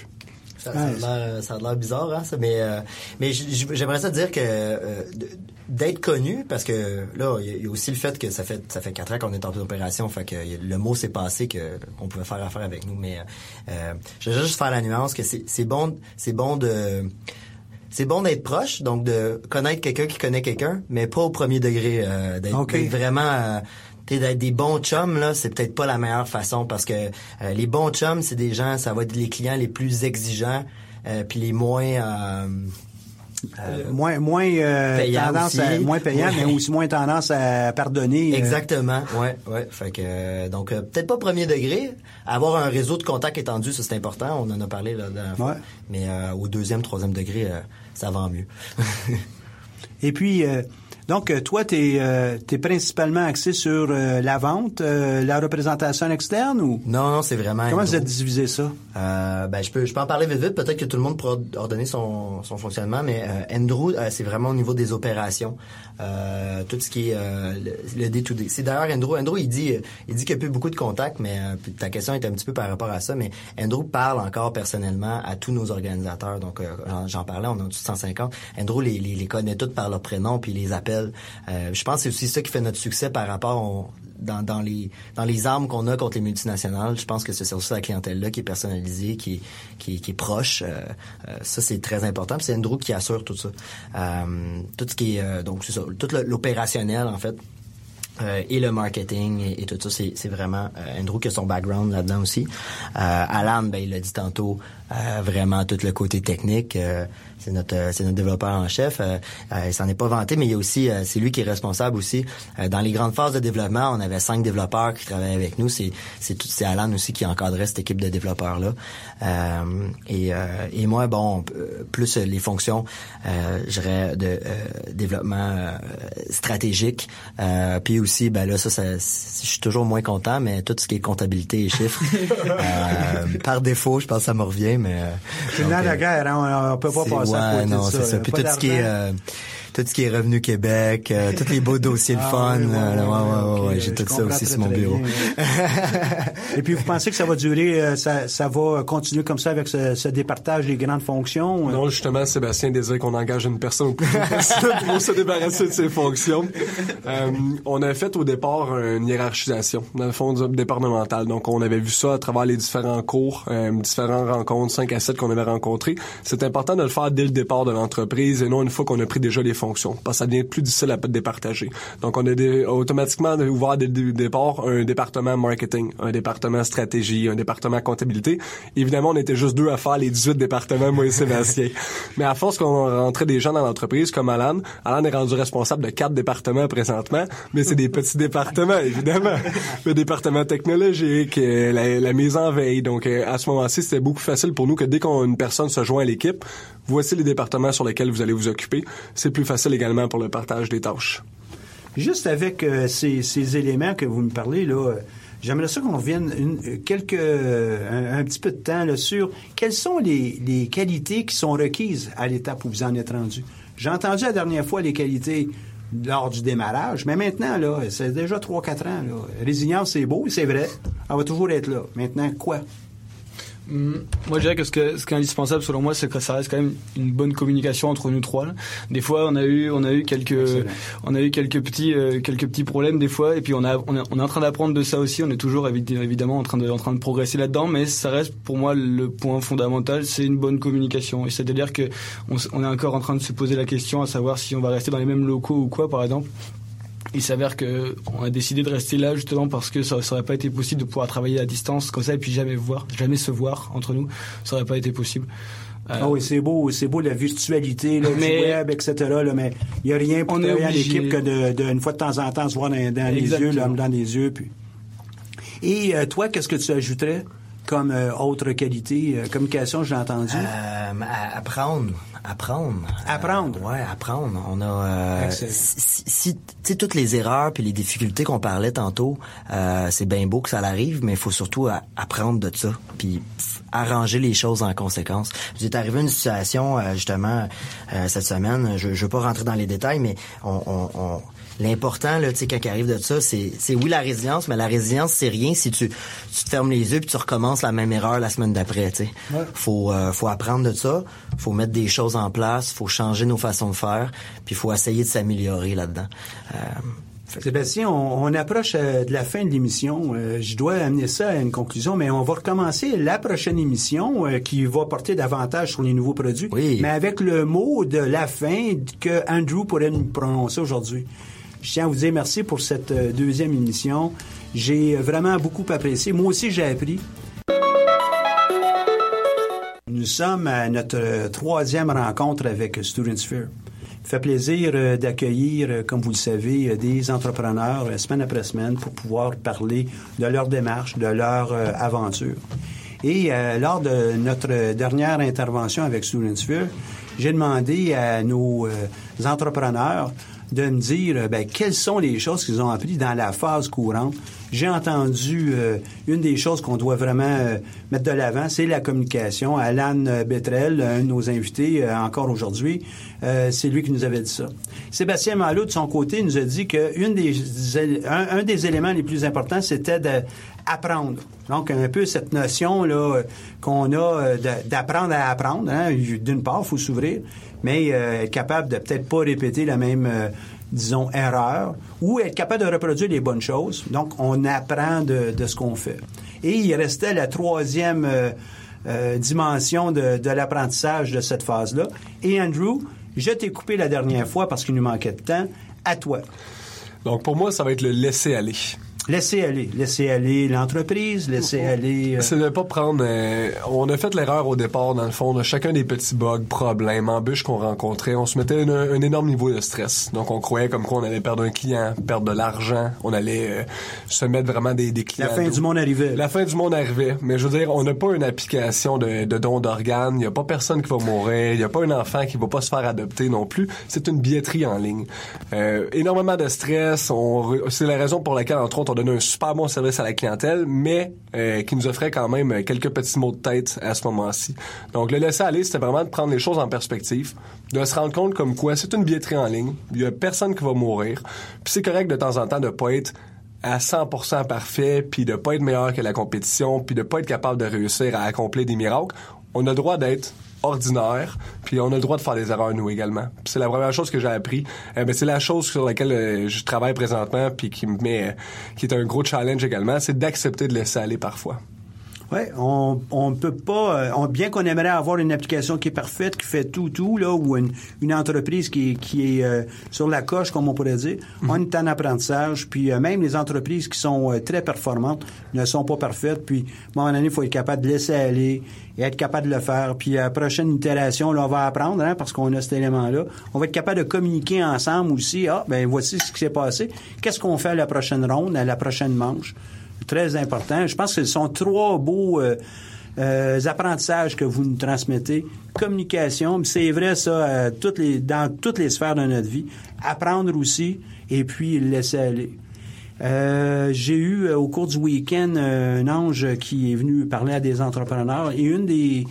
Ça, ça a l'air- bizarre, hein, ça, mais euh, mais j'aimerais ça dire que euh, d'être connu, parce que là, il y a- aussi le fait que ça fait ça fait quatre ans qu'on est en opération, fait que le mot s'est passé que qu'on pouvait faire affaire avec nous, mais euh, je vais juste faire la nuance que c'est c'est bon c'est bon de c'est bon d'être proche, donc de connaître quelqu'un qui connaît quelqu'un, mais pas au premier degré, euh, d'être vraiment euh, d'être des bons chums là, c'est peut-être pas la meilleure façon parce que euh, les bons chums, c'est des gens, ça va être les clients les plus exigeants, euh, puis les moins euh, Euh, moins moins euh, Payant tendance à, moins payant, Ouais. mais aussi moins tendance à pardonner. euh. Exactement, ouais, ouais. Fait que donc peut-être pas premier degré, avoir un réseau de contacts étendu, ça c'est important. On en a parlé là, la dernière fois. Ouais. Mais au deuxième, troisième degré, ça va en mieux. Et puis, donc, euh, toi, tu es, principalement axé sur euh, la vente, euh, la représentation externe ou? Non, non, c'est vraiment. comment vous êtes divisé ça? Euh, ben, je peux, je peux en parler vite vite. Peut-être que tout le monde pourra ordonner son, son fonctionnement, mais euh, Andrew, euh, c'est vraiment au niveau des opérations, euh, tout ce qui est euh, le, le day-to-day. C'est d'ailleurs Andrew. Andrew, il dit, euh, il dit qu'il n'y a plus beaucoup de contacts, mais euh, ta question est un petit peu par rapport à ça. Mais Andrew parle encore personnellement à tous nos organisateurs. Donc, euh, j'en- parlais, on a 150. Andrew les, les, les connaît tous par leur prénom puis il les appelle. Euh, je pense que c'est aussi ça qui fait notre succès par rapport dans, les dans les armes qu'on a contre les multinationales, je pense que c'est aussi la clientèle là qui est personnalisée, qui est qui, proche. Euh, euh, ça c'est très important. C'est Andrew qui assure tout ça. Tout ce qui est donc c'est ça, tout l'opérationnel en fait. et le marketing et, tout ça, c'est vraiment euh, Andrew qui a son background là-dedans aussi. Alan, ben il l'a dit tantôt, vraiment tout le côté technique. C'est notre euh, c'est notre développeur en chef. Euh, euh, il s'en est pas vanté, mais il y a aussi euh, c'est lui qui est responsable aussi Euh, dans les grandes phases de développement. On avait cinq développeurs qui travaillaient avec nous. C'est c'est c'est Alan aussi qui encadrait cette équipe de développeurs là. Euh, et euh, et moi bon plus les fonctions, euh, je dirais de euh, développement stratégique. Euh, puis aussi ben là ça, ça je suis toujours moins content, mais tout ce qui est comptabilité et chiffres euh, par défaut, je pense que ça me revient, mais euh, C'est dans la guerre, hein, on, peut pas passer ouais, non, c'est ça. Puis tout ce qui est tout ce qui est Revenu Québec, euh, tous les beaux dossiers de Ah, fun, oui, ouais, euh, là, ouais, ouais, j'ai tout ça aussi très, sur mon bureau. Et puis vous pensez que ça va durer, euh, ça, ça va continuer comme ça avec ce, ce départage des grandes fonctions? Non, justement, Sébastien désire qu'on engage une personne ou plusieurs personnes pour se débarrasser de ses fonctions. Euh, on a fait au départ une hiérarchisation, dans le fond, du départemental. Donc, on avait vu ça à travers les différents cours, euh, différentes rencontres, 5 à 7 qu'on avait rencontrés. C'est important de le faire dès le départ de l'entreprise et non une fois qu'on a pris déjà les fonctions, parce que ça devient plus difficile à départager. Donc, on a dé- automatiquement ouvert dès le départ un département marketing, un département stratégie, un département comptabilité. Évidemment, on était juste deux à faire les 18 départements, moi et Sébastien. Mais à force qu'on rentrait des gens dans l'entreprise, comme Alan, Alan est rendu responsable de quatre départements présentement, mais c'est des petits départements, évidemment. Le département technologique, euh, la, la mise en veille. Donc, euh, à ce moment-ci, c'était beaucoup facile pour nous que dès qu'une personne se joint à l'équipe, voici les départements sur lesquels vous allez vous occuper. C'est plus facile également pour le partage des tâches. Juste avec euh, ces, éléments que vous me parlez, là, euh, j'aimerais ça qu'on revienne euh, quelques, un, petit peu de temps là, sur quelles sont les, qualités qui sont requises à l'étape où vous en êtes rendu. J'ai entendu la dernière fois les qualités lors du démarrage, mais maintenant, là, c'est déjà 3-4 ans. Résilience, c'est beau, c'est vrai. Elle va toujours être là. Maintenant, quoi? Moi, je dirais que ce, que ce qui est indispensable, selon moi, c'est que ça reste quand même une bonne communication entre nous trois. Des fois, on a eu, on a eu quelques, Excellent. on a eu quelques petits, euh, quelques petits problèmes des fois, et puis on a, on, est- on est en train d'apprendre de ça aussi. On est toujours évi- évidemment en train de, en train de progresser là-dedans, mais ça reste pour moi le point fondamental, c'est une bonne communication. Et c'est-à-dire que on, s- on est encore en train de se poser la question à savoir si on va rester dans les mêmes locaux ou quoi, par exemple. Il s'avère que on a décidé de rester là justement parce que ça, ça aurait pas été possible de pouvoir travailler à distance comme ça et puis jamais voir, jamais se voir entre nous. Ça aurait pas été possible. Euh, Ah oui, c'est beau, c'est beau la virtualité, Mais- du web, etc. Là, mais il n'y a rien pour travailler en obligé. équipe que de, de, une fois de temps en temps se voir dans, dans les yeux, l'homme dans les yeux. Puis... Et euh, toi, qu'est-ce que tu ajouterais comme euh, autre qualité? Euh, communication, je l'ai entendu. Euh, apprendre, apprendre. Apprendre. Euh, ouais, apprendre. On a euh, si, si- tu sais toutes les erreurs puis les difficultés qu'on parlait tantôt, euh, c'est bien beau que ça l'arrive, mais il faut surtout apprendre de ça puis arranger les choses en conséquence. J'ai arrivé une situation euh, justement euh, cette semaine. Je, je veux pas rentrer dans les détails, mais on, on, on- L'important, là, tu sais, quand il arrive de ça, c'est, c'est oui la résilience, mais la résilience, c'est rien si tu, tu te fermes les yeux puis tu recommences la même erreur la semaine d'après, tu sais. Faut, euh, faut apprendre de ça, faut mettre des choses en place, faut changer nos façons de faire, puis faut essayer de s'améliorer là-dedans. Euh, Sébastien, on, on approche euh, de la fin de l'émission. Euh, je dois amener ça à une conclusion, mais on va recommencer la prochaine émission euh, qui va porter davantage sur les nouveaux produits, Oui. mais avec le mot de la fin que Andrew pourrait nous prononcer aujourd'hui. Je tiens à vous dire merci pour cette euh, deuxième émission. J'ai vraiment beaucoup apprécié. Moi aussi, j'ai appris. Nous sommes à notre euh, troisième rencontre avec Student Sphere. Fait plaisir euh, d'accueillir, euh, comme vous le savez, euh, des entrepreneurs euh, semaine après semaine pour pouvoir parler de leur démarche, de leur euh, aventure. Et euh, lors de notre dernière intervention avec Student Sphere, j'ai demandé à nos euh, entrepreneurs de me dire euh, ben, quelles sont les choses qu'ils ont appris dans la phase courante. J'ai entendu euh, une des choses qu'on doit vraiment euh, mettre de l'avant, c'est la communication. Alan euh, Betrel, un de nos invités euh, encore aujourd'hui, euh, c'est lui qui nous avait dit ça. Sébastien Malo, de son côté, nous a dit que des, un, des éléments les plus importants, c'était apprendre. Donc, un peu cette notion là euh, qu'on a euh, d'apprendre à apprendre. hein. D'une part, il faut s'ouvrir, mais euh, être capable de peut-être pas répéter la même, disons, erreur, ou être capable de reproduire les bonnes choses. Donc, on apprend de, ce qu'on fait. Et il restait la troisième dimension de, de l'apprentissage de cette phase-là. Et Andrew, je t'ai coupé la dernière fois parce qu'il nous manquait de temps. À toi. Donc pour moi, ça va être le laisser aller. Laisser aller. Laisser aller l'entreprise, laisser aller... euh, C'est de pas prendre. euh, on a fait l'erreur au départ, dans le fond, de chacun des petits bugs, problèmes, embûches qu'on rencontrait. On se mettait un, un énorme niveau de stress. Donc, on croyait comme quoi on allait perdre un client, perdre de l'argent, on allait euh, se mettre vraiment des, des clients. La fin du monde arrivait. La fin du monde arrivait. Mais je veux dire, on n'a pas une application de, de don d'organes. Il n'y a pas personne qui va mourir. Il n'y a pas un enfant qui va pas se faire adopter non plus. C'est une billetterie en ligne. Euh, énormément de stress. C'est la raison pour laquelle, entre autres, on donnait un super bon service à la clientèle, mais euh, qui nous offrait quand même quelques petits mots de tête à ce moment-ci. Donc, le laisser aller, c'était vraiment de prendre les choses en perspective, de se rendre compte comme quoi c'est une billetterie en ligne. Il y a personne qui va mourir. Puis c'est correct de temps en temps de pas être à 100% parfait, puis de pas être meilleur que la compétition, puis de pas être capable de réussir à accomplir des miracles. On a le droit d'être ordinaire, puis on a le droit de faire des erreurs nous également. C'est la première chose que j'ai appris. Euh, ben, c'est la chose sur laquelle euh, je travaille présentement, puis qui me met, euh, qui est un gros challenge également, c'est d'accepter de laisser aller parfois. Oui, on on peut pas. euh, on- bien qu'on aimerait avoir une application qui est parfaite, qui fait tout, tout, là, ou une, une entreprise qui, est- qui est euh, sur la coche, comme on pourrait dire. On est en apprentissage, puis euh, même les entreprises qui sont euh, très performantes ne sont pas parfaites. Puis, à un moment donné, il faut être capable de laisser aller et être capable de le faire. Puis, à la prochaine itération, là, on va apprendre, hein, parce qu'on a cet élément-là. On va être capable de communiquer ensemble aussi. Ah, ben voici ce qui s'est passé. Qu'est-ce qu'on fait à la prochaine ronde, à la prochaine manche? Très important. Je pense que ce sont trois beaux euh, euh, apprentissages que vous nous transmettez. Communication, c'est vrai ça euh, toutes les, dans toutes les sphères de notre vie. Apprendre aussi et puis laisser aller. Euh, J'ai eu euh, au cours du week-end euh, un ange qui est venu parler à des entrepreneurs et une des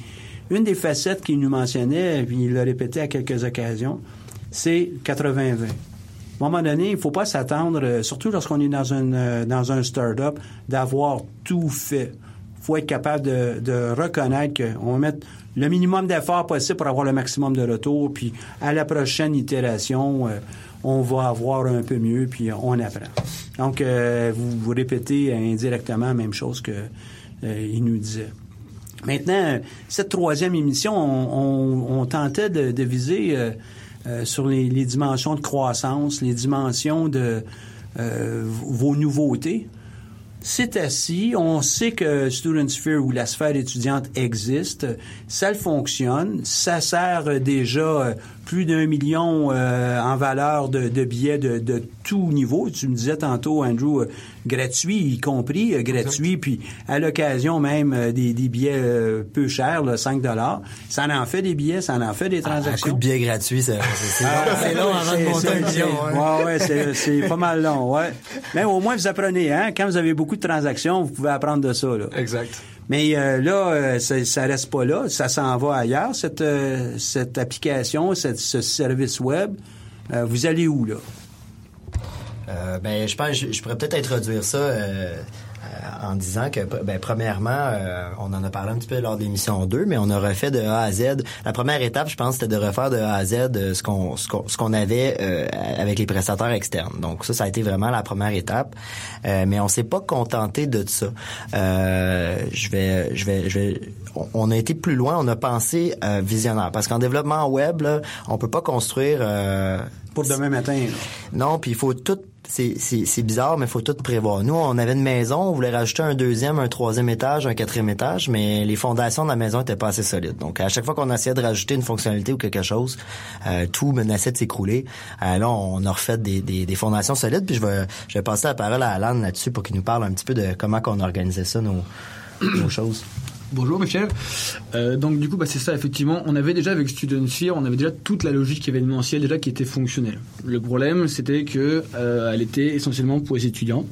une des facettes qu'il nous mentionnait, puis il l'a répété à quelques occasions, c'est 80-20. À un moment donné, il ne faut pas s'attendre, euh, surtout lorsqu'on est dans, euh, dans un start-up, d'avoir tout fait. Il faut être capable de, reconnaître qu'on va mettre le minimum d'efforts possible pour avoir le maximum de retour, puis à la prochaine itération, euh, on va avoir un peu mieux, puis on apprend. Donc, vous, répétez indirectement la même chose que euh, il nous disait. Maintenant, cette troisième émission, on, tentait de viser euh, sur les, dimensions de croissance, les dimensions de euh, vos nouveautés. C'est assis, on sait que Student Sphere ou la sphère étudiante existe, ça le fonctionne, ça sert déjà euh, plus d'un million euh, en valeur de, de billets de, de tout niveau. Tu me disais tantôt, Andrew, euh, gratuit, y compris euh, gratuit, puis à l'occasion même euh, des, des billets euh, peu chers, là, 5 dollars. Ça en fait des billets, ça en fait des Un transactions. coup de billet gratuit, c'est c'est- c'est long, Ah, c'est long avant de c'est- monter un c'est- million. c'est- ouais. Ouais, ouais, c'est, c'est pas mal long, ouais. Mais au moins, vous apprenez, hein. Quand vous avez beaucoup de transactions, vous pouvez apprendre de ça, là. Exact. Mais euh, là, euh, ça, ça reste pas là. Ça s'en va ailleurs, cette, euh, cette application, cette- ce service web. Euh, vous allez où, là? Euh, ben, je pense, je, je pourrais peut-être introduire ça en disant que, ben, premièrement, euh, on en a parlé un petit peu lors de l'émission 2, mais on a refait de A à Z. La première étape, je pense, c'était de refaire de A à Z euh, ce qu'on ce qu'on ce qu'on avait euh, avec les prestataires externes. Donc ça, ça a été vraiment la première étape. Euh, mais on s'est pas contenté de ça. Euh, je vais je vais je vais on- a été plus loin, on a pensé euh, visionnaire parce qu'en développement web, là, on peut pas construire euh, Pour demain matin. là. non, puis il faut tout. C'est, bizarre, mais faut tout prévoir. Nous, on avait une maison, on voulait rajouter un deuxième, un troisième étage, un quatrième étage, mais les fondations de la maison étaient pas assez solides. Donc, à chaque fois qu'on essayait de rajouter une fonctionnalité ou quelque chose, euh, tout menaçait de s'écrouler. Euh, là, on a refait des, des, fondations solides. Puis je vais, je vais passer la parole à Alan là-dessus pour qu'il nous parle un petit peu de comment qu'on organisait ça, nos choses. Bonjour Michel. Euh, donc du coup, bah, c'est ça, effectivement, on avait déjà avec Student Sphere, on avait déjà toute la logique événementielle déjà qui était fonctionnelle. Le problème, c'était que euh, elle était essentiellement pour les étudiants.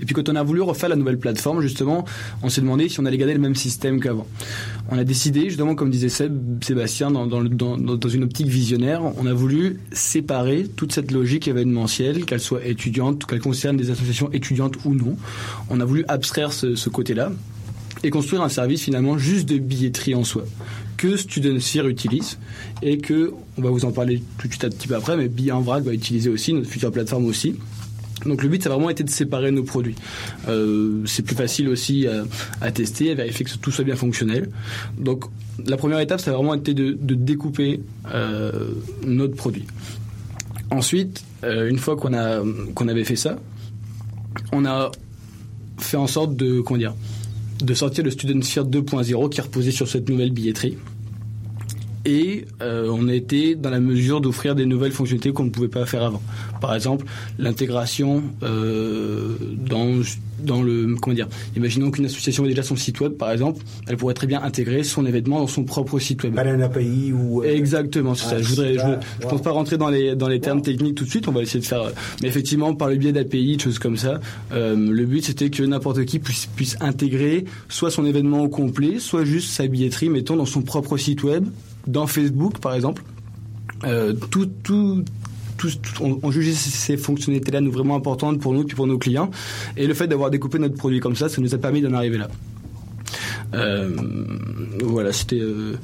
Et puis quand on a voulu refaire la nouvelle plateforme, justement, on s'est demandé si on allait garder le même système qu'avant. On a décidé, justement, comme disait Sébastien, dans, une optique visionnaire, on a voulu séparer toute cette logique événementielle, qu'elle soit étudiante, qu'elle concerne des associations étudiantes ou non. On a voulu abstraire ce côté-là et construire un service finalement juste de billetterie en soi. Que Student Sphere utilise et que on va vous en parler tout de suite un petit peu après mais Billet en vrac va utiliser aussi notre future plateforme aussi. Donc le but ça a vraiment été de séparer nos produits. Euh, c'est plus facile aussi à, à tester à vérifier que tout soit bien fonctionnel. Donc la première étape ça a vraiment été de, découper euh, notre produit. Ensuite euh, une fois qu'on a qu'on avait fait ça on a fait en sorte de comment dire de sortir le Student Sphere 2.0 qui reposait sur cette nouvelle billetterie. Et euh, on été dans la mesure d'offrir des nouvelles fonctionnalités qu'on ne pouvait pas faire avant. Par exemple, l'intégration euh, dans, dans le... Comment dire Imaginons qu'une association ait déjà son site web, par exemple, elle pourrait très bien intégrer son événement dans son propre site web. Par un API ou... euh, Exactement, c'est ça. Ah, Je voudrais, je, je pense pas rentrer dans les dans les termes techniques tout de suite. On va essayer de faire, euh, mais effectivement par le biais d'API, de choses comme ça. euh, le but c'était que n'importe qui puisse puisse intégrer soit son événement au complet, soit juste sa billetterie, mettons dans son propre site web, dans Facebook par exemple. Euh, tout tout on, jugeait ces, fonctionnalités-là nous vraiment importantes pour nous puis pour nos clients. Et le fait d'avoir découpé notre produit comme ça, ça nous a permis d'en arriver là. Euh, voilà, c'était. Euh,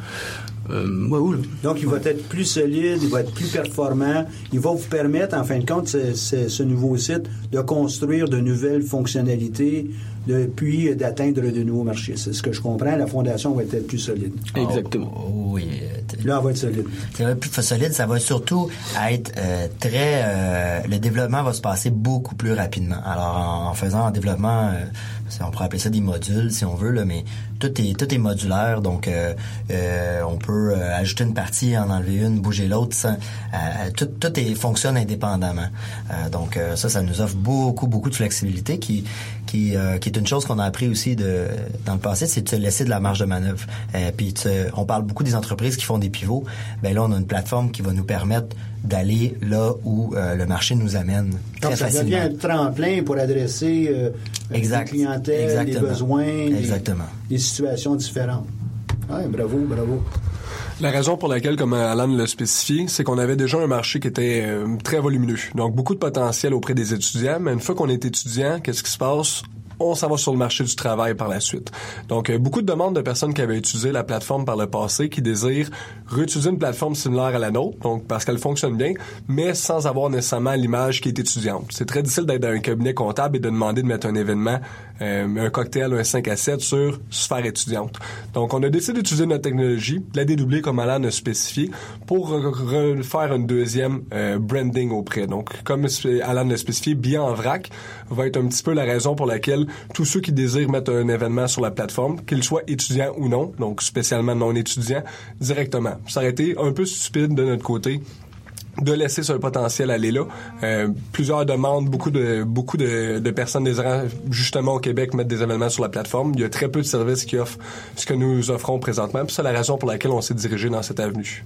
euh, ouais. Donc, il va être plus solide, il va être plus performant. Il va vous permettre, en fin de compte, ce, nouveau site, de construire de nouvelles fonctionnalités, de, puis d'atteindre de nouveaux marchés. C'est ce que je comprends. La fondation va être plus solide. Exactement. Oh, oui. euh, Là, elle va être solide. Ça va être plus solide, ça va surtout être euh, très... euh, le développement va se passer beaucoup plus rapidement. Alors, en, en faisant un développement, euh, on pourrait appeler ça des modules, si on veut, là, mais tout est, tout est modulaire, donc euh, euh, on peut euh, ajouter une partie, en enlever une, bouger l'autre, tout, tout est, fonctionne indépendamment. Donc ça, ça nous offre beaucoup, beaucoup de flexibilité qui, qui, euh, qui est une chose qu'on a appris aussi de, dans le passé, c'est de se laisser de la marge de manœuvre. Euh, puis on parle beaucoup des entreprises qui font des pivots. Ben là, on a une plateforme qui va nous permettre d'aller là où euh, le marché nous amène très Donc, ça facilement. devient un tremplin pour adresser euh, Exact. des clientèles, Exactement. des besoins, Exactement. des situations différentes. Ouais, bravo, bravo. La raison pour laquelle, comme Alan l'a spécifié, c'est qu'on avait déjà un marché qui était euh, très volumineux. Donc, beaucoup de potentiel auprès des étudiants. Mais une fois qu'on est étudiant, qu'est-ce qui se passe? On s'en va sur le marché du travail par la suite. Donc, euh, beaucoup de demandes de personnes qui avaient utilisé la plateforme par le passé, qui désirent réutiliser une plateforme similaire à la nôtre, donc parce qu'elle fonctionne bien, mais sans avoir nécessairement l'image qui est étudiante. C'est très difficile d'être dans un cabinet comptable et de demander de mettre un événement, euh, un cocktail, un 5 à 7 sur sphère étudiante. Donc, on a décidé d'utiliser notre technologie, de la dédoubler comme Alan a spécifié, pour re- re- faire une deuxième euh, branding auprès. Donc, comme Alan l'a spécifié, bien en vrac va être un petit peu la raison pour laquelle tous ceux qui désirent mettre un événement sur la plateforme, qu'ils soient étudiants ou non, donc spécialement non étudiants, directement. Ça aurait été un peu stupide de notre côté de laisser ce potentiel aller là. Euh, plusieurs demandes, beaucoup de personnes désirant justement au Québec mettre des événements sur la plateforme. Il y a très peu de services qui offrent ce que nous offrons présentement. C'est la raison pour laquelle on s'est dirigé dans cette avenue.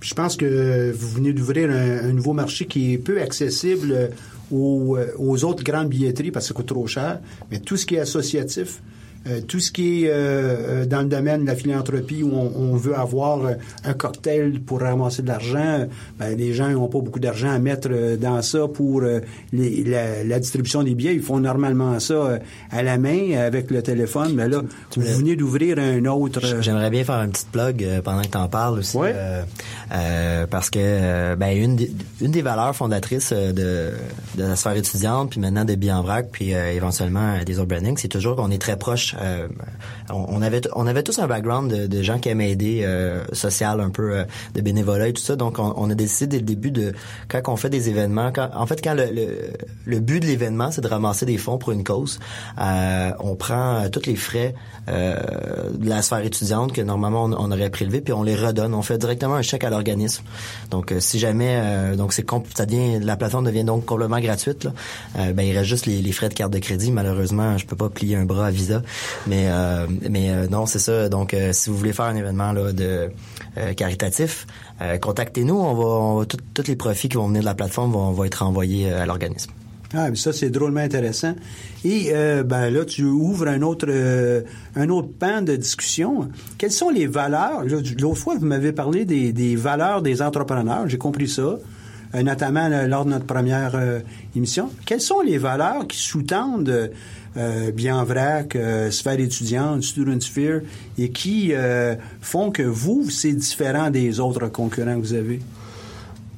Je pense que vous venez d'ouvrir un, un nouveau marché qui est peu accessible euh, aux, euh, aux autres grandes billetteries parce que ça coûte trop cher. Mais tout ce qui est associatif, euh, tout ce qui est euh, euh, dans le domaine de la philanthropie où on, on veut avoir euh, un cocktail pour ramasser de l'argent, ben, les gens n'ont pas beaucoup d'argent à mettre dans ça pour les- la, la distribution des billets. Ils font normalement ça à la main avec le téléphone. Mais là, vous venez d'ouvrir un autre. J'aimerais bien faire une petite plug pendant que tu en parles aussi. euh, parce que ben, une, des, une des valeurs fondatrices de, de la sphère étudiante, puis maintenant de Bien en Vrac, puis éventuellement des autres branding, c'est toujours qu'on est très proche. Euh, on, avait on avait tous un background de, gens qui aimaient aider, euh, social, un peu euh, de bénévolat et tout ça. Donc on, a décidé dès le début de quand on fait des événements, quand, en fait quand le, le, le but de l'événement c'est de ramasser des fonds pour une cause, euh, on prend tous les frais de la sphère étudiante que normalement on, aurait prélevé puis on les redonne. On fait directement un chèque à l'organisme. Donc euh, si jamais euh, donc c'est ça devient la plateforme devient donc complètement gratuite là, euh, ben il reste juste les, frais de carte de crédit. Malheureusement je peux pas plier un bras à Visa, mais euh, mais euh, non c'est ça. Donc euh, si vous voulez faire un événement de euh, caritatif, euh, contactez-nous. On va, va tous les profits qui vont venir de la plateforme vont, vont être envoyés euh, à l'organisme. Ah, mais ça, c'est drôlement intéressant. Et euh, ben là, tu ouvres un autre, euh, un autre pan de discussion. Quelles sont les valeurs? L'autre fois, vous m'avez parlé des, des valeurs des entrepreneurs. J'ai compris ça, euh, notamment lors de notre première euh, émission. Quelles sont les valeurs qui sous-tendent euh, Bien Vrac, euh, Sphère étudiante, Student Sphere, et qui font que vous, c'est différent des autres concurrents que vous avez?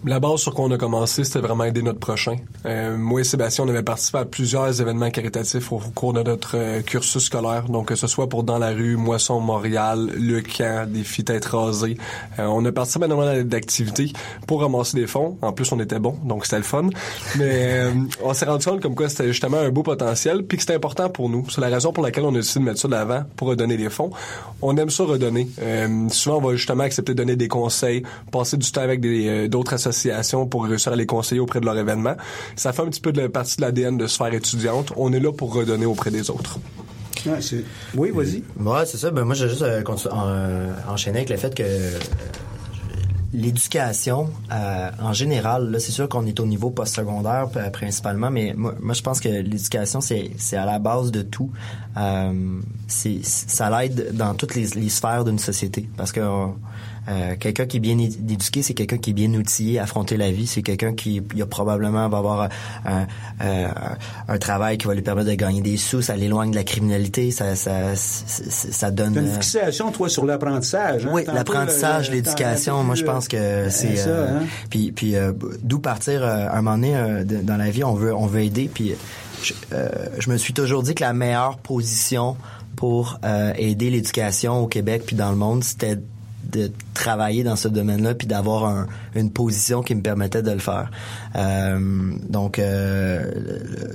La base sur quoi on a commencé, c'était vraiment aider notre prochain. Euh, moi et Sébastien, on avait participé à plusieurs événements caritatifs au cours de notre euh, cursus scolaire. Donc, que ce soit pour Dans la rue, Moisson Montréal, Le Camp, Défi Tête rasée. Euh, on a participé à énormément d'activités pour ramasser des fonds. En plus, on était bon, donc c'était le fun. Mais euh, on s'est rendu compte comme quoi c'était justement un beau potentiel, puis que c'était important pour nous. C'est la raison pour laquelle on a décidé de mettre ça de l'avant pour redonner des fonds. On aime ça redonner. Euh, souvent, on va justement accepter de donner des conseils, passer du temps avec d'autres associations pour réussir à les conseiller auprès de leur événement. Ça fait un petit peu de la partie de l'ADN de sphère étudiante. On est là pour redonner auprès des autres. oui, vas-y. Ouais, c'est ça. Ben, moi, j'ai juste euh, continu- en- euh, enchaîner avec le fait que euh, l'éducation, euh, en général, là, c'est sûr qu'on est au niveau postsecondaire principalement, mais moi, moi je pense que l'éducation, c'est, c'est à la base de tout. Euh, c'est, ça l'aide dans toutes les, les sphères d'une société. Parce que euh, quelqu'un qui est bien éduqué, c'est quelqu'un qui est bien outillé à affronter la vie. C'est quelqu'un qui il a probablement va avoir un, euh, un travail qui va lui permettre de gagner des sous. Ça l'éloigne de la criminalité. Ça, ça, ça, donne... Une euh, fixation, toi, sur l'apprentissage. hein? oui, l'apprentissage, l'éducation, moi je pense que c'est ça, euh, hein? puis puis euh, d'où partir euh, un moment donné euh, de- dans la vie, on veut on veut aider puis je, euh, je me suis toujours dit que la meilleure position pour euh, aider l'éducation au Québec puis dans le monde, c'était de travailler dans ce domaine-là puis d'avoir un- une position qui me permettait de le faire. Euh, donc euh,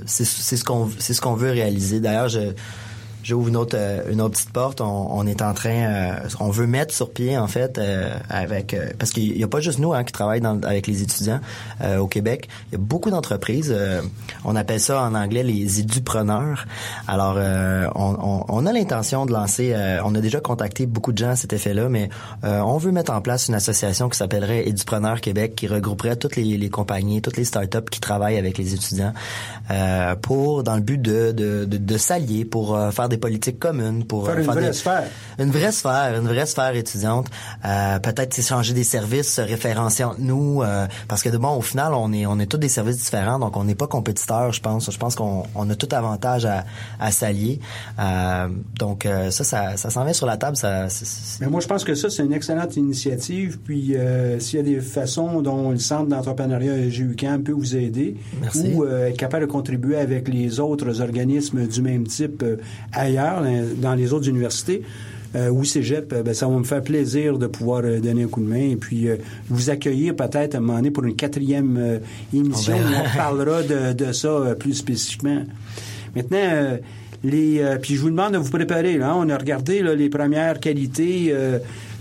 c'est ce qu'on c'est ce qu'on veut réaliser. D'ailleurs, je J'ouvre une autre euh, une autre petite porte. On, on est en train, euh, on veut mettre sur pied en fait euh, avec euh, parce qu'il y a pas juste nous hein, qui travaillent dans- avec les étudiants euh, au Québec. Il y a beaucoup d'entreprises. euh, on appelle ça en anglais les édupreneurs. Alors on, on- on a l'intention de lancer. on a déjà contacté beaucoup de gens à cet effet-là, mais on veut mettre en place une association qui s'appellerait Édupreneurs Québec, qui regrouperait toutes les, les compagnies, toutes les startups qui travaillent avec les étudiants pour dans le but de de, de, de s'allier pour faire des politiques communes, pour Faire euh, une vraie des- sphère. une vraie sphère, une vraie sphère étudiante. Euh, peut-être s'échanger des services, se référencier entre nous, euh, parce que de bon, au final, on est on est tous des services différents, donc on n'est pas compétiteurs, je pense. Je pense qu'on on a tout avantage à, à s'allier. Euh, donc euh, ça, ça, ça s'en vient sur la table. Ça, Mais moi, je pense que ça, c'est une excellente initiative. Puis, euh, s'il y a des façons dont le Centre d'entrepreneuriat GUCAM peut vous aider Merci. ou euh, être capable de contribuer avec les autres organismes du même type euh, ailleurs, dans les autres universités, euh, ou cégep, euh, ben, ça va me faire plaisir de pouvoir euh, donner un coup de main et puis euh, vous accueillir peut-être à un moment donné pour une quatrième euh, émission On où on parlera de, de ça euh, plus spécifiquement. Maintenant, euh, les, euh, puis je vous demande de vous préparer. Là, on a regardé là, les premières qualités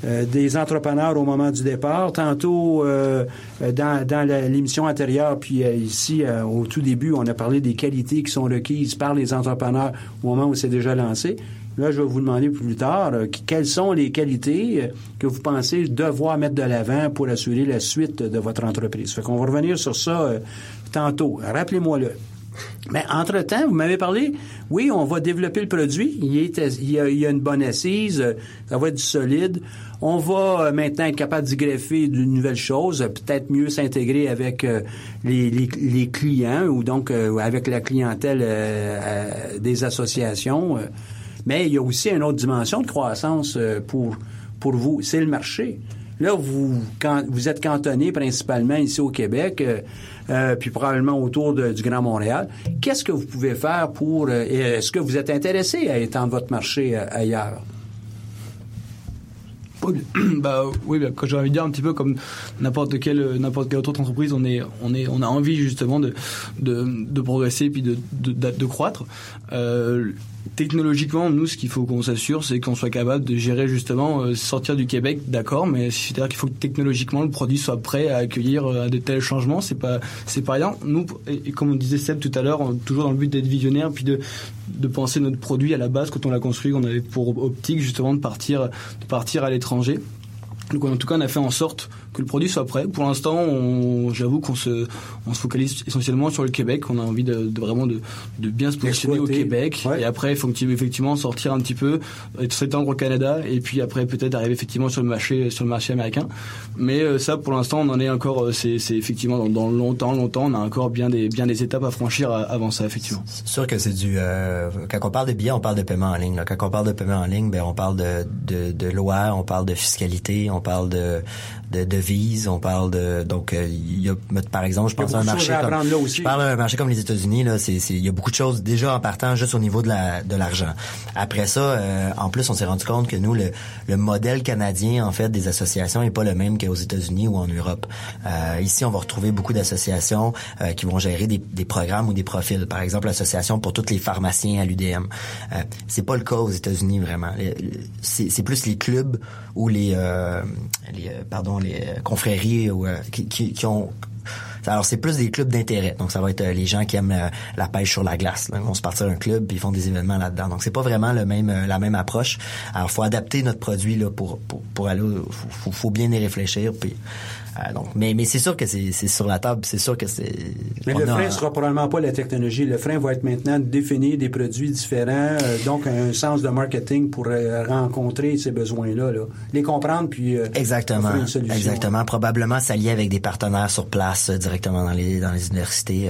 euh, des entrepreneurs au moment du départ. Tantôt, euh, dans, l'émission antérieure, puis euh, ici, au tout début, on a parlé des qualités qui sont requises par les entrepreneurs au moment où c'est déjà lancé. Là, je vais vous demander plus tard qu- quelles sont les qualités que vous pensez devoir mettre de l'avant pour assurer la suite de votre entreprise? Fait qu'on va revenir sur ça tantôt. Rappelez-moi le. Mais entre-temps, vous m'avez parlé, oui, on va développer le produit. Il, y, a, il y a une bonne assise, ça va être du solide. On va euh, maintenant être capable d'y greffer de nouvelles choses, peut-être mieux s'intégrer avec euh, les, clients ou donc euh, avec la clientèle des associations. Mais il y a aussi une autre dimension de croissance pour, vous, c'est le marché. Là, vous, êtes cantonné principalement ici au Québec, puis probablement autour du Grand Montréal. Qu'est-ce que vous pouvez faire pour... Est-ce que vous êtes intéressé à étendre votre marché ailleurs? Bah oui, bah, quand j'ai envie de dire un petit peu comme n'importe quelle n'importe quelle autre entreprise, on est on est on a envie justement de de, de progresser puis de de, de, de croître. Euh, technologiquement, nous, ce qu'il faut qu'on s'assure, c'est qu'on soit capable de gérer justement euh, sortir du Québec, d'accord, mais c'est-à-dire qu'il faut que technologiquement le produit soit prêt à accueillir euh, de tels changements. C'est pas c'est pas rien. Nous, et, comme on disait Seb tout à l'heure, toujours dans le but d'être visionnaire puis de penser notre produit à la base quand on l'a construit, on avait pour optique justement de partir de partir à l'étranger. Donc en tout cas, on a fait en sorte que le produit soit prêt. Pour l'instant, j'avoue qu'on se, on se focalise essentiellement sur le Québec. On a envie de, de vraiment de, de bien se positionner au. Québec. Ouais. Et après, il faut effectivement sortir un petit peu, s'étendre au Canada, et puis après peut-être arriver effectivement sur le marché, sur le marché américain. Mais euh, ça, pour l'instant, on en est encore. euh, C'est, effectivement dans, dans longtemps, longtemps, on a encore bien des, bien des étapes à franchir euh, avant ça, effectivement. C'est sûr que c'est du euh, quand on parle de billets, on parle de paiement en ligne. là. Quand on parle de paiement en ligne, ben on parle de, de, de loi, on parle de fiscalité, on parle de de devises, on parle de donc euh, il y a par exemple, je pense à un marché à comme là je parle d'un marché comme les États-Unis là, c'est c'est il y a beaucoup de choses déjà en partant juste au niveau de la de l'argent. Après ça, euh, en plus on s'est rendu compte que nous le le modèle canadien en fait des associations est pas le même qu'aux États-Unis ou en Europe. Euh, ici, on va retrouver beaucoup d'associations euh, qui vont gérer des, des programmes ou des profils. Par exemple, l'association pour tous les pharmaciens à l'UDM. Euh, c'est pas le cas aux États-Unis vraiment. C'est c'est plus les clubs ou les, euh, les euh, les euh, confréries ou, euh, qui, ont alors c'est plus des clubs d'intérêt. Donc ça va être euh, les gens qui aiment la pêche sur la glace. Là. Ils vont se partir un club puis ils font des événements là-dedans. Donc c'est pas vraiment le même la même approche. Alors faut adapter notre produit là pour pour, pour aller au- faut, faut, faut bien y réfléchir puis euh, donc mais mais c'est sûr que c'est sur la table, c'est sûr que c'est Mais le frein un- sera probablement pas la technologie. Le frein va être maintenant de définir des produits différents, euh, donc un sens de marketing pour euh, rencontrer ces besoins-là, là. les comprendre puis euh, Exactement, une solution. exactement. Probablement s'allier avec des partenaires sur place directement dans les dans les universités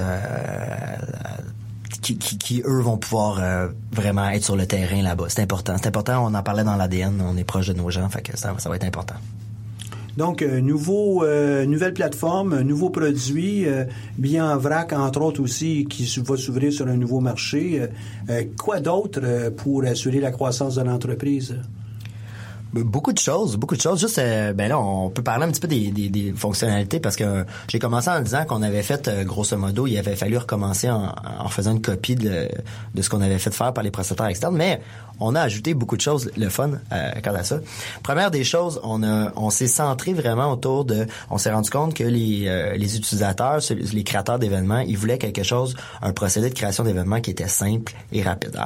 qui, qui, qui, eux vont pouvoir euh, vraiment être sur le terrain là-bas. C'est important. C'est important. On en parlait dans l'ADN. On est proche de nos gens, fait que ça, ça va être important. Donc, euh, nouveau, euh, nouvelle plateforme, nouveau produit, euh, bien en vrac, entre autres aussi, qui va s'ouvrir sur un nouveau marché. Euh, euh, quoi d'autre euh, pour assurer la croissance de l'entreprise? Beaucoup de choses, beaucoup de choses. Juste, ben là, on peut parler un petit peu des, des, des fonctionnalités parce que j'ai commencé en disant qu'on avait fait, grosso modo, il avait fallu recommencer en, en faisant une copie de, de ce qu'on avait fait faire par les prestataires externes, mais on a ajouté beaucoup de choses, le fun, euh, quant à ça. Première des choses, on a, on s'est centré vraiment autour de, on s'est rendu compte que les, euh, les utilisateurs, les créateurs d'événements, ils voulaient quelque chose, un procédé de création d'événements qui était simple et rapide.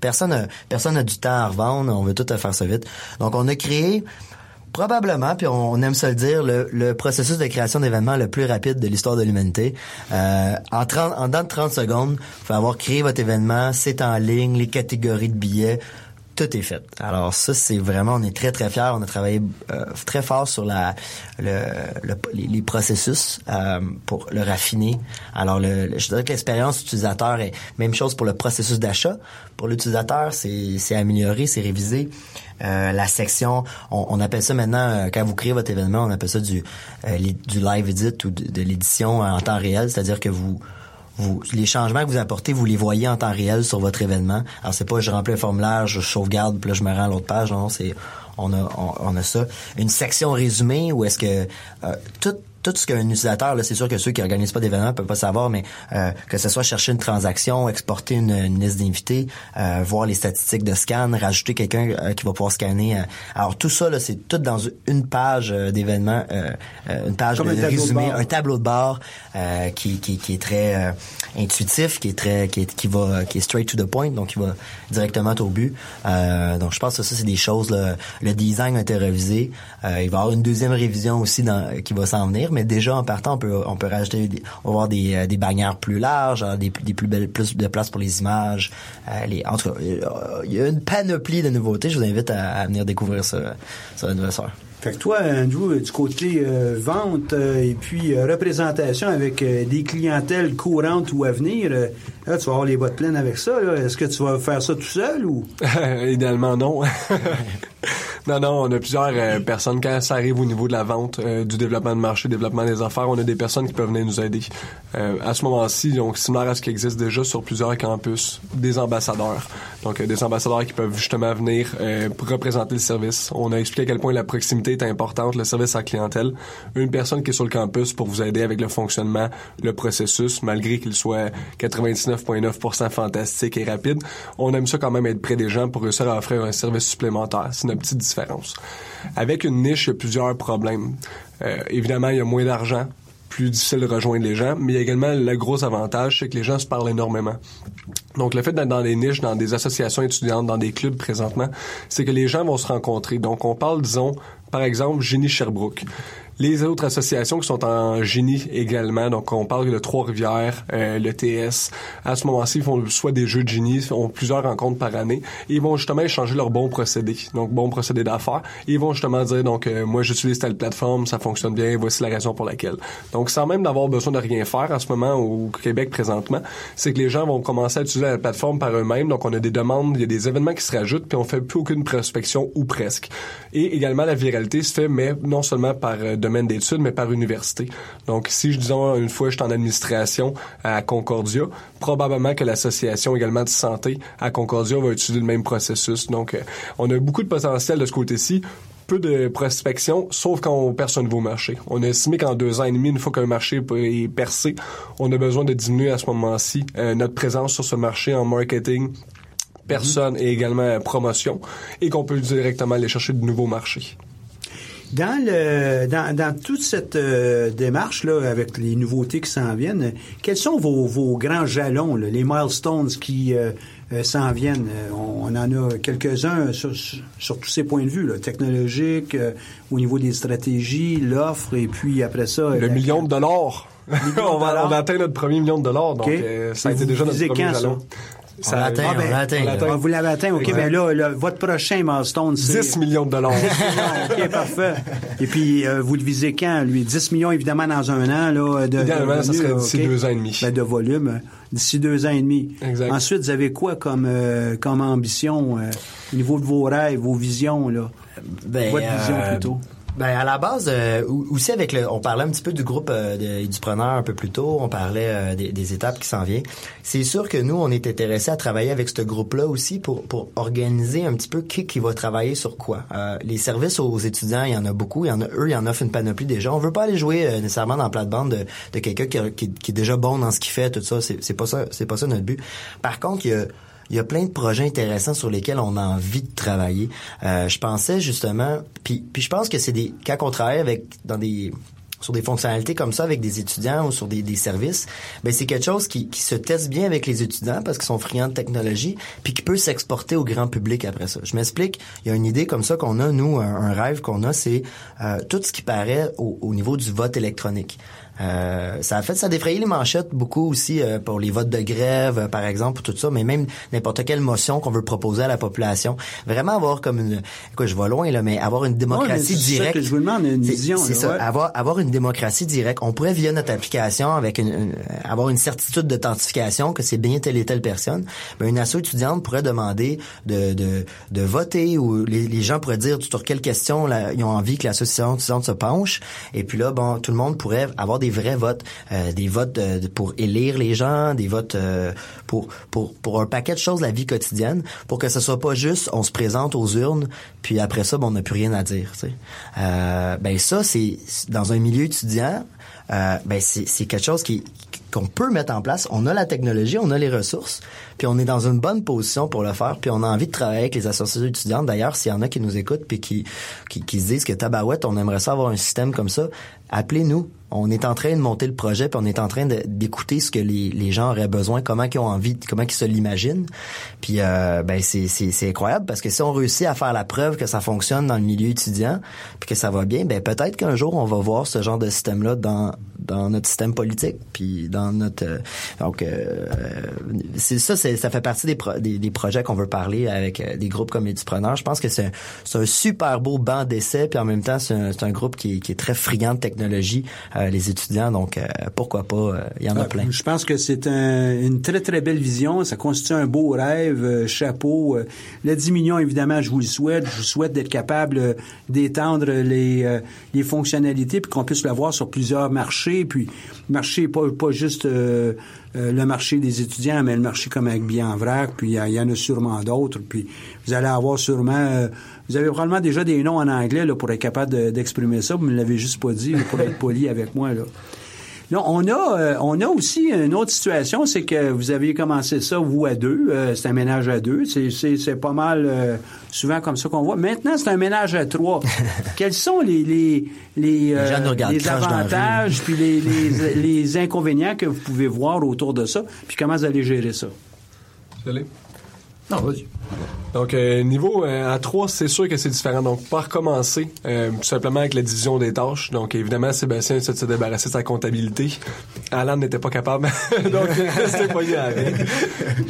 Personne, a, personne n'a du temps à revendre, on veut tout faire ça vite. Donc, on a créé probablement, puis on aime se le dire, le, processus de création d'événements le plus rapide de l'histoire de l'humanité. Euh, en, 30, en dedans de 30 secondes, vous pouvez avoir créé votre événement, c'est en ligne, les catégories de billets, tout est fait. Alors ça, c'est vraiment, on est très très fiers. On a travaillé euh, très fort sur la, le, le- les, processus euh, pour le raffiner. Alors, le, je dirais que l'expérience utilisateur est même chose pour le processus d'achat. Pour l'utilisateur, c'est c'est amélioré, c'est révisé. Euh, la section, on, on appelle ça maintenant, euh, quand vous créez votre événement, on appelle ça du, euh, du live edit ou de l'édition en temps réel, c'est-à-dire que vous vous, les changements que vous apportez, vous les voyez en temps réel sur votre événement. Alors c'est pas je remplis un formulaire, je sauvegarde, puis là je me rends à l'autre page. Non, c'est on a a ça. Une section résumée où est-ce que euh, tout tout ce qu'un utilisateur, là, c'est sûr que ceux qui organisent pas d'événements peuvent pas savoir, mais euh, que ce soit chercher une transaction, exporter une, une liste d'invités, euh, voir les statistiques de scan, rajouter quelqu'un euh, qui va pouvoir scanner. euh. alors tout ça, là, c'est tout dans une page euh, d'événements, euh, une page Comme de un tableau de résumé, bord. un tableau de bord euh, qui, qui, qui est très euh, intuitif, qui est très qui, est, qui va qui est straight to the point, donc qui va directement au but. Euh, donc je pense que ça c'est des choses. là. le design a été révisé. Euh, il va y avoir une deuxième révision aussi dans, qui va s'en venir, mais déjà en partant, on peut, on peut rajouter, des, on va avoir des, euh, des bannières plus larges, hein, des, des plus belles, plus de place pour les images. Euh, les, en tout cas, il y a une panoplie de nouveautés. Je vous invite à, à venir découvrir ça sur l'anniversaire. Fait que toi, Andrew, du côté euh, vente euh, et puis euh, représentation avec des clientèles courantes ou à venir, tu vas avoir les bottes pleines avec ça. Est-ce que tu vas faire ça tout seul ou? Idéalement, non. non, non, on a plusieurs personnes. Quand ça arrive au niveau de la vente, du développement de marché, développement des affaires, on a des personnes qui peuvent venir nous aider. À ce moment-ci, donc similaire à ce qui existe déjà sur plusieurs campus, des ambassadeurs. Donc, des ambassadeurs qui peuvent justement venir représenter le service. On a expliqué à quel point la proximité importante, le service à la clientèle. Une personne qui est sur le campus pour vous aider avec le fonctionnement, le processus, malgré qu'il soit 99,9% fantastique et rapide. On aime ça quand même être près des gens pour réussir à offrir un service supplémentaire. C'est une petite différence. Avec une niche, il y a plusieurs problèmes. Euh, évidemment, il y a moins d'argent, plus difficile de rejoindre les gens, mais il y a également le gros avantage, c'est que les gens se parlent énormément. Donc, le fait d'être dans des niches, dans des associations étudiantes, dans des clubs présentement, c'est que les gens vont se rencontrer. Donc, on parle, disons, par exemple, Génie Sherbrooke. Les autres associations qui sont en génie également, donc on parle de Trois-Rivières, euh, le TS. À ce moment-ci, ils font soit des jeux de génie, ils ont plusieurs rencontres par année. Et ils vont justement échanger leurs bons procédés, donc bons procédés d'affaires. Ils vont justement dire, donc euh, moi j'utilise telle plateforme, ça fonctionne bien, voici la raison pour laquelle. Donc sans même d'avoir besoin de rien faire à ce moment au Québec présentement, c'est que les gens vont commencer à utiliser la plateforme par eux-mêmes. Donc on a des demandes, il y a des événements qui se rajoutent, puis on fait plus aucune prospection ou presque. Et également la viralité se fait, mais non seulement par euh, domaine d'études, mais par université. Donc, si je disons une fois je suis en administration à Concordia, probablement que l'association également de santé à Concordia va utiliser le même processus. Donc, euh, on a beaucoup de potentiel de ce côté-ci peu de prospection, sauf quand on perce un nouveau marché. On a estimé qu'en deux ans et demi, une fois qu'un marché est percé, on a besoin de diminuer à ce moment-ci euh, notre présence sur ce marché en marketing, personne et également promotion, et qu'on peut directement aller chercher de nouveaux marchés. Dans le dans, dans toute cette euh, démarche là avec les nouveautés qui s'en viennent, quels sont vos, vos grands jalons, là, les milestones qui euh, euh, s'en viennent? Euh, on, on en a quelques-uns sur, sur, sur tous ces points de vue, là, technologiques, euh, au niveau des stratégies, l'offre et puis après ça Le la- million de dollars. Million de on, va, on va atteindre notre premier million de dollars, donc euh, ça a été déjà notre premier quand, ça? On l'atteint, Ah, ben, on l'atteint. Ah, vous l'avez atteint, OK. Exact. Ben là, là, votre prochain milestone, c'est... 10 millions de dollars. OK, parfait. Et puis, euh, vous le visez quand, lui? 10 millions, évidemment, dans un an, là, de Idéalement, de ça serait d'ici deux ans et demi. Ben, de volume, euh, d'ici deux ans et demi. Exact. Ensuite, vous avez quoi comme, euh, comme ambition euh, au niveau de vos rêves, vos visions, là? Ben, votre vision, euh, plutôt? Ben à la base euh, aussi avec le on parlait un petit peu du groupe euh, du preneur un peu plus tôt, on parlait euh, des, des étapes qui s'en viennent. C'est sûr que nous on est intéressés à travailler avec ce groupe-là aussi pour pour organiser un petit peu qui qui va travailler sur quoi. Euh, les services aux étudiants, il y en a beaucoup, il y en a eux, il y en offrent une panoplie déjà. On veut pas aller jouer euh, nécessairement dans la plate-bande de, de quelqu'un qui, qui, qui est déjà bon dans ce qu'il fait, tout ça, c'est pas ça c'est pas ça notre but. Par contre, il y a il y a plein de projets intéressants sur lesquels on a envie de travailler. Euh, je pensais justement, puis, je pense que c'est des quand on travaille avec dans des sur des fonctionnalités comme ça avec des étudiants ou sur des, services, ben c'est quelque chose qui, qui se teste bien avec les étudiants parce qu'ils sont friands de technologie, puis qui peut s'exporter au grand public après ça. Je m'explique. Il y a une idée comme ça qu'on a nous, un, un rêve qu'on a, c'est euh, tout ce qui paraît au, au niveau du vote électronique. Euh, ça a fait ça a défrayé les manchettes beaucoup aussi euh, pour les votes de grève euh, par exemple tout ça mais même n'importe quelle motion qu'on veut proposer à la population. Vraiment avoir comme une quoi je vais loin là mais avoir une Ouais, mais démocratie c'est ça directe que je vous demande, une vision, c'est ça ouais. avoir avoir une démocratie directe. On pourrait via notre application avec une, une- avoir une certitude d'authentification que c'est bien telle et telle personne ben une asso étudiante pourrait demander de, de, de voter ou les, les gens pourraient dire sur quelle question là, ils ont envie que l'association étudiante se penche. Et puis là bon tout le monde pourrait avoir des vrais votes euh, des votes euh, pour élire les gens des votes euh, pour pour pour un paquet de choses de la vie quotidienne pour que ce soit pas juste on se présente aux urnes puis après ça bon, on n'a plus rien à dire tu sais. euh, ben ça c'est dans un milieu étudiant euh, ben c'est c'est quelque chose qui qu'on peut mettre en place. On a la technologie, on a les ressources, puis on est dans une bonne position pour le faire, puis on a envie de travailler avec les associations étudiantes. D'ailleurs, s'il y en a qui nous écoutent puis qui, qui, qui se disent que tabarouette, on aimerait ça avoir un système comme ça, appelez-nous. On est en train de monter le projet, puis on est en train d'écouter ce que les, gens auraient besoin, comment ils ont envie, comment ils se l'imaginent. Puis euh, ben c'est incroyable parce que si on réussit à faire la preuve que ça fonctionne dans le milieu étudiant, puis que ça va bien, ben peut-être qu'un jour on va voir ce genre de système là dans dans notre système politique, puis dans notre euh, donc euh, c'est ça, fait partie des des, projets qu'on veut parler avec euh, des groupes comme Édupreneur. Je pense que c'est un, super beau banc d'essai, puis en même temps c'est un, groupe qui, est- qui est très friand de technologie, les étudiants. Donc euh, pourquoi pas, euh, il y en a Euh, plein. Je pense que c'est un- une très, très belle vision. Ça constitue un beau rêve. euh, chapeau. Euh, le 10 millions, évidemment, je vous le souhaite. Je vous souhaite d'être capable euh, d'étendre les, euh, les fonctionnalités puis qu'on puisse le voir sur plusieurs marchés. Puis, marché, pas, pas juste euh, euh, le marché des étudiants, mais le marché comme avec Bien en vrac. Puis, il y, y en a sûrement d'autres. Puis, vous allez avoir sûrement... euh, vous avez probablement déjà des noms en anglais là, pour être capable de- d'exprimer ça. Vous me l'avez juste pas dit pour être poli avec moi. Là. Non, on a, euh, on a aussi une autre situation, c'est que vous aviez commencé ça, vous, à deux. euh, c'est un ménage à deux. C'est, c'est, c'est pas mal euh, souvent comme ça qu'on voit. Maintenant, c'est un ménage à trois. Quels sont les, les, les, euh, avantages puis les, les, les inconvénients que vous pouvez voir autour de ça? Puis comment vous allez gérer ça? Désolé. Non, vas-y. Donc, euh, niveau euh, à 3, c'est sûr que c'est différent. Donc, par commencer, euh, tout simplement avec la division des tâches. Donc, évidemment, Sébastien se débarrasser de sa comptabilité. Alan n'était pas capable. donc, c'était pas.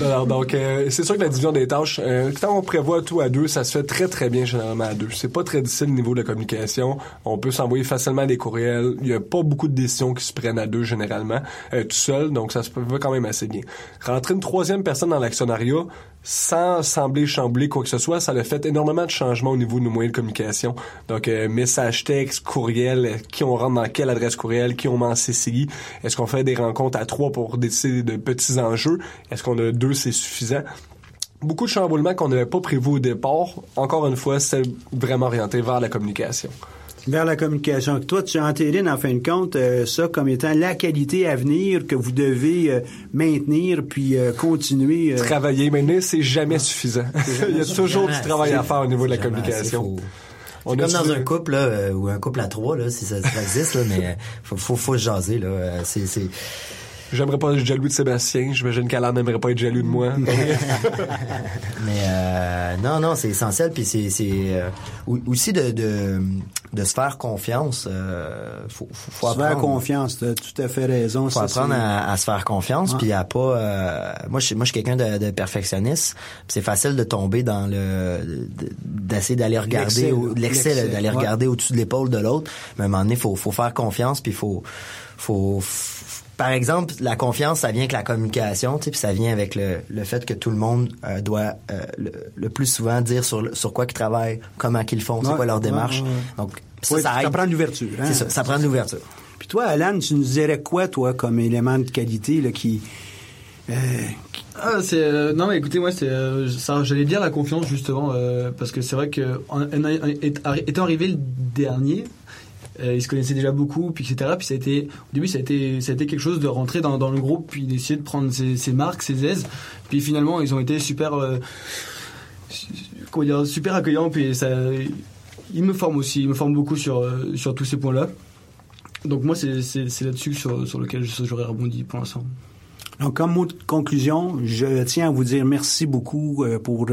Alors, donc, euh, c'est sûr que la division des tâches, quand on prévoit tout à deux, ça se fait très, très bien généralement à deux. C'est pas très difficile au niveau de la communication. On peut s'envoyer facilement des courriels. Il y a pas beaucoup de décisions qui se prennent à deux généralement, tout seul. Donc, ça se va quand même assez bien. Rentrer une troisième personne dans l'actionnariat, sans sembler chambouler quoi que ce soit, ça a fait énormément de changements au niveau de nos moyens de communication. Donc, euh, message texte, courriel, qui on rentre dans quelle adresse courriel, qui on met en CCI. Est-ce qu'on fait des rencontres à trois pour décider de petits enjeux? Est-ce qu'on a deux, c'est suffisant? Beaucoup de chamboulements qu'on n'avait pas prévu au départ. Encore une fois, c'est vraiment orienté vers la communication. Vers la communication. Toi, tu entérines, en fin de compte, euh, ça comme étant la qualité à venir que vous devez euh, maintenir puis euh, continuer. euh, Travailler maintenant, c'est jamais suffisant? Il y a toujours du travail à faire au niveau de la communication. C'est comme dans un couple là, euh, ou un couple à trois là, si ça, ça existe là, mais euh, faut, faut, faut se jaser là. euh, C'est, c'est... J'aimerais pas être jaloux de Sébastien. J'imagine qu'Alan n'aimerait pas être jaloux de moi. Mais euh, non, non, c'est essentiel. Puis c'est, c'est euh, aussi de, de, de se faire confiance. Euh, faut, faut, faut se faire apprendre. confiance, tu as tout à fait raison. faut apprendre à, à se faire confiance puis à pas euh, moi je suis moi je suis quelqu'un de, de perfectionniste puis c'est facile de tomber dans le de- d'essayer d'aller regarder L'excès, au- là. l'excès là, L'excès, d'aller ouais. regarder au-dessus de l'épaule de l'autre mais à un moment donné faut faut faire confiance puis faut faut par exemple, la confiance, ça vient avec la communication, tu sais, puis ça vient avec le, le fait que tout le monde euh, doit euh, le, le plus souvent dire sur le- sur quoi qu'ils travaillent, comment qu'ils font, c'est Ouais, quoi leur démarche. ouais, ouais. Donc ça, Ouais, ça ça aide. prend de l'ouverture. hein. C'est ça, ça prend de l'ouverture. Puis toi, Alan, tu nous dirais quoi, toi, comme élément de qualité là, qui... euh, Ah, c'est euh, non mais écoutez moi c'est euh, ça j'allais dire la confiance justement euh, parce que c'est vrai que en, en- en- étant arrivé le dernier euh, ils se connaissaient déjà beaucoup puis etc puis ça a été au début ça a été ça a été quelque chose de rentrer dans, le groupe puis d'essayer de prendre ses, marques ses aises. Puis finalement ils ont été super euh, dire super accueillants. Puis ils me forment aussi. Ils me forment beaucoup sur euh, sur tous ces points là donc moi c'est là-dessus sur sur lequel j'aurais rebondi pour l'instant. Donc, comme mot de conclusion, je tiens à vous dire merci beaucoup euh, pour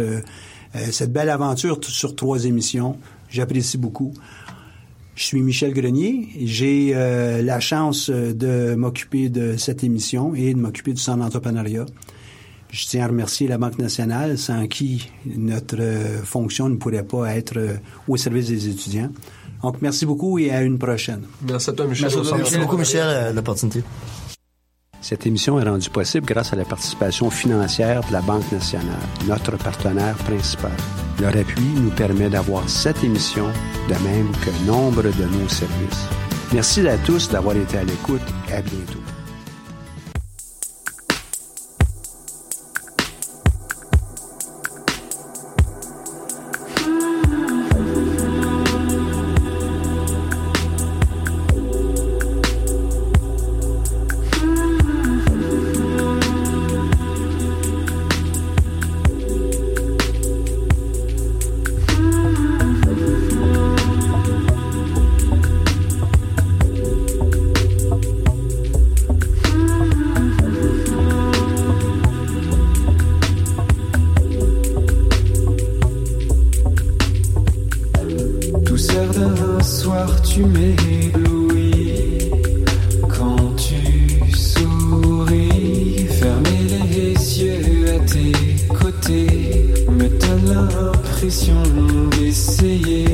cette belle aventure sur trois émissions. J'apprécie beaucoup. Je suis Michel Grenier. J'ai euh, la chance euh, de m'occuper de cette émission et de m'occuper du centre d'entrepreneuriat. Je tiens à remercier la Banque nationale, sans qui notre euh, fonction ne pourrait pas être euh, au service des étudiants. Donc, merci beaucoup et à une prochaine. Merci à toi, Michel. Merci, merci beaucoup Michel de l'opportunité. Cette émission est rendue possible grâce à la participation financière de la Banque nationale, notre partenaire principal. Leur appui nous permet d'avoir cette émission, de même que nombre de nos services. Merci à tous d'avoir été à l'écoute et à bientôt. certain soir tu m'éblouis quand tu souris. Fermer les yeux à tes côtés me donne l'impression d'essayer.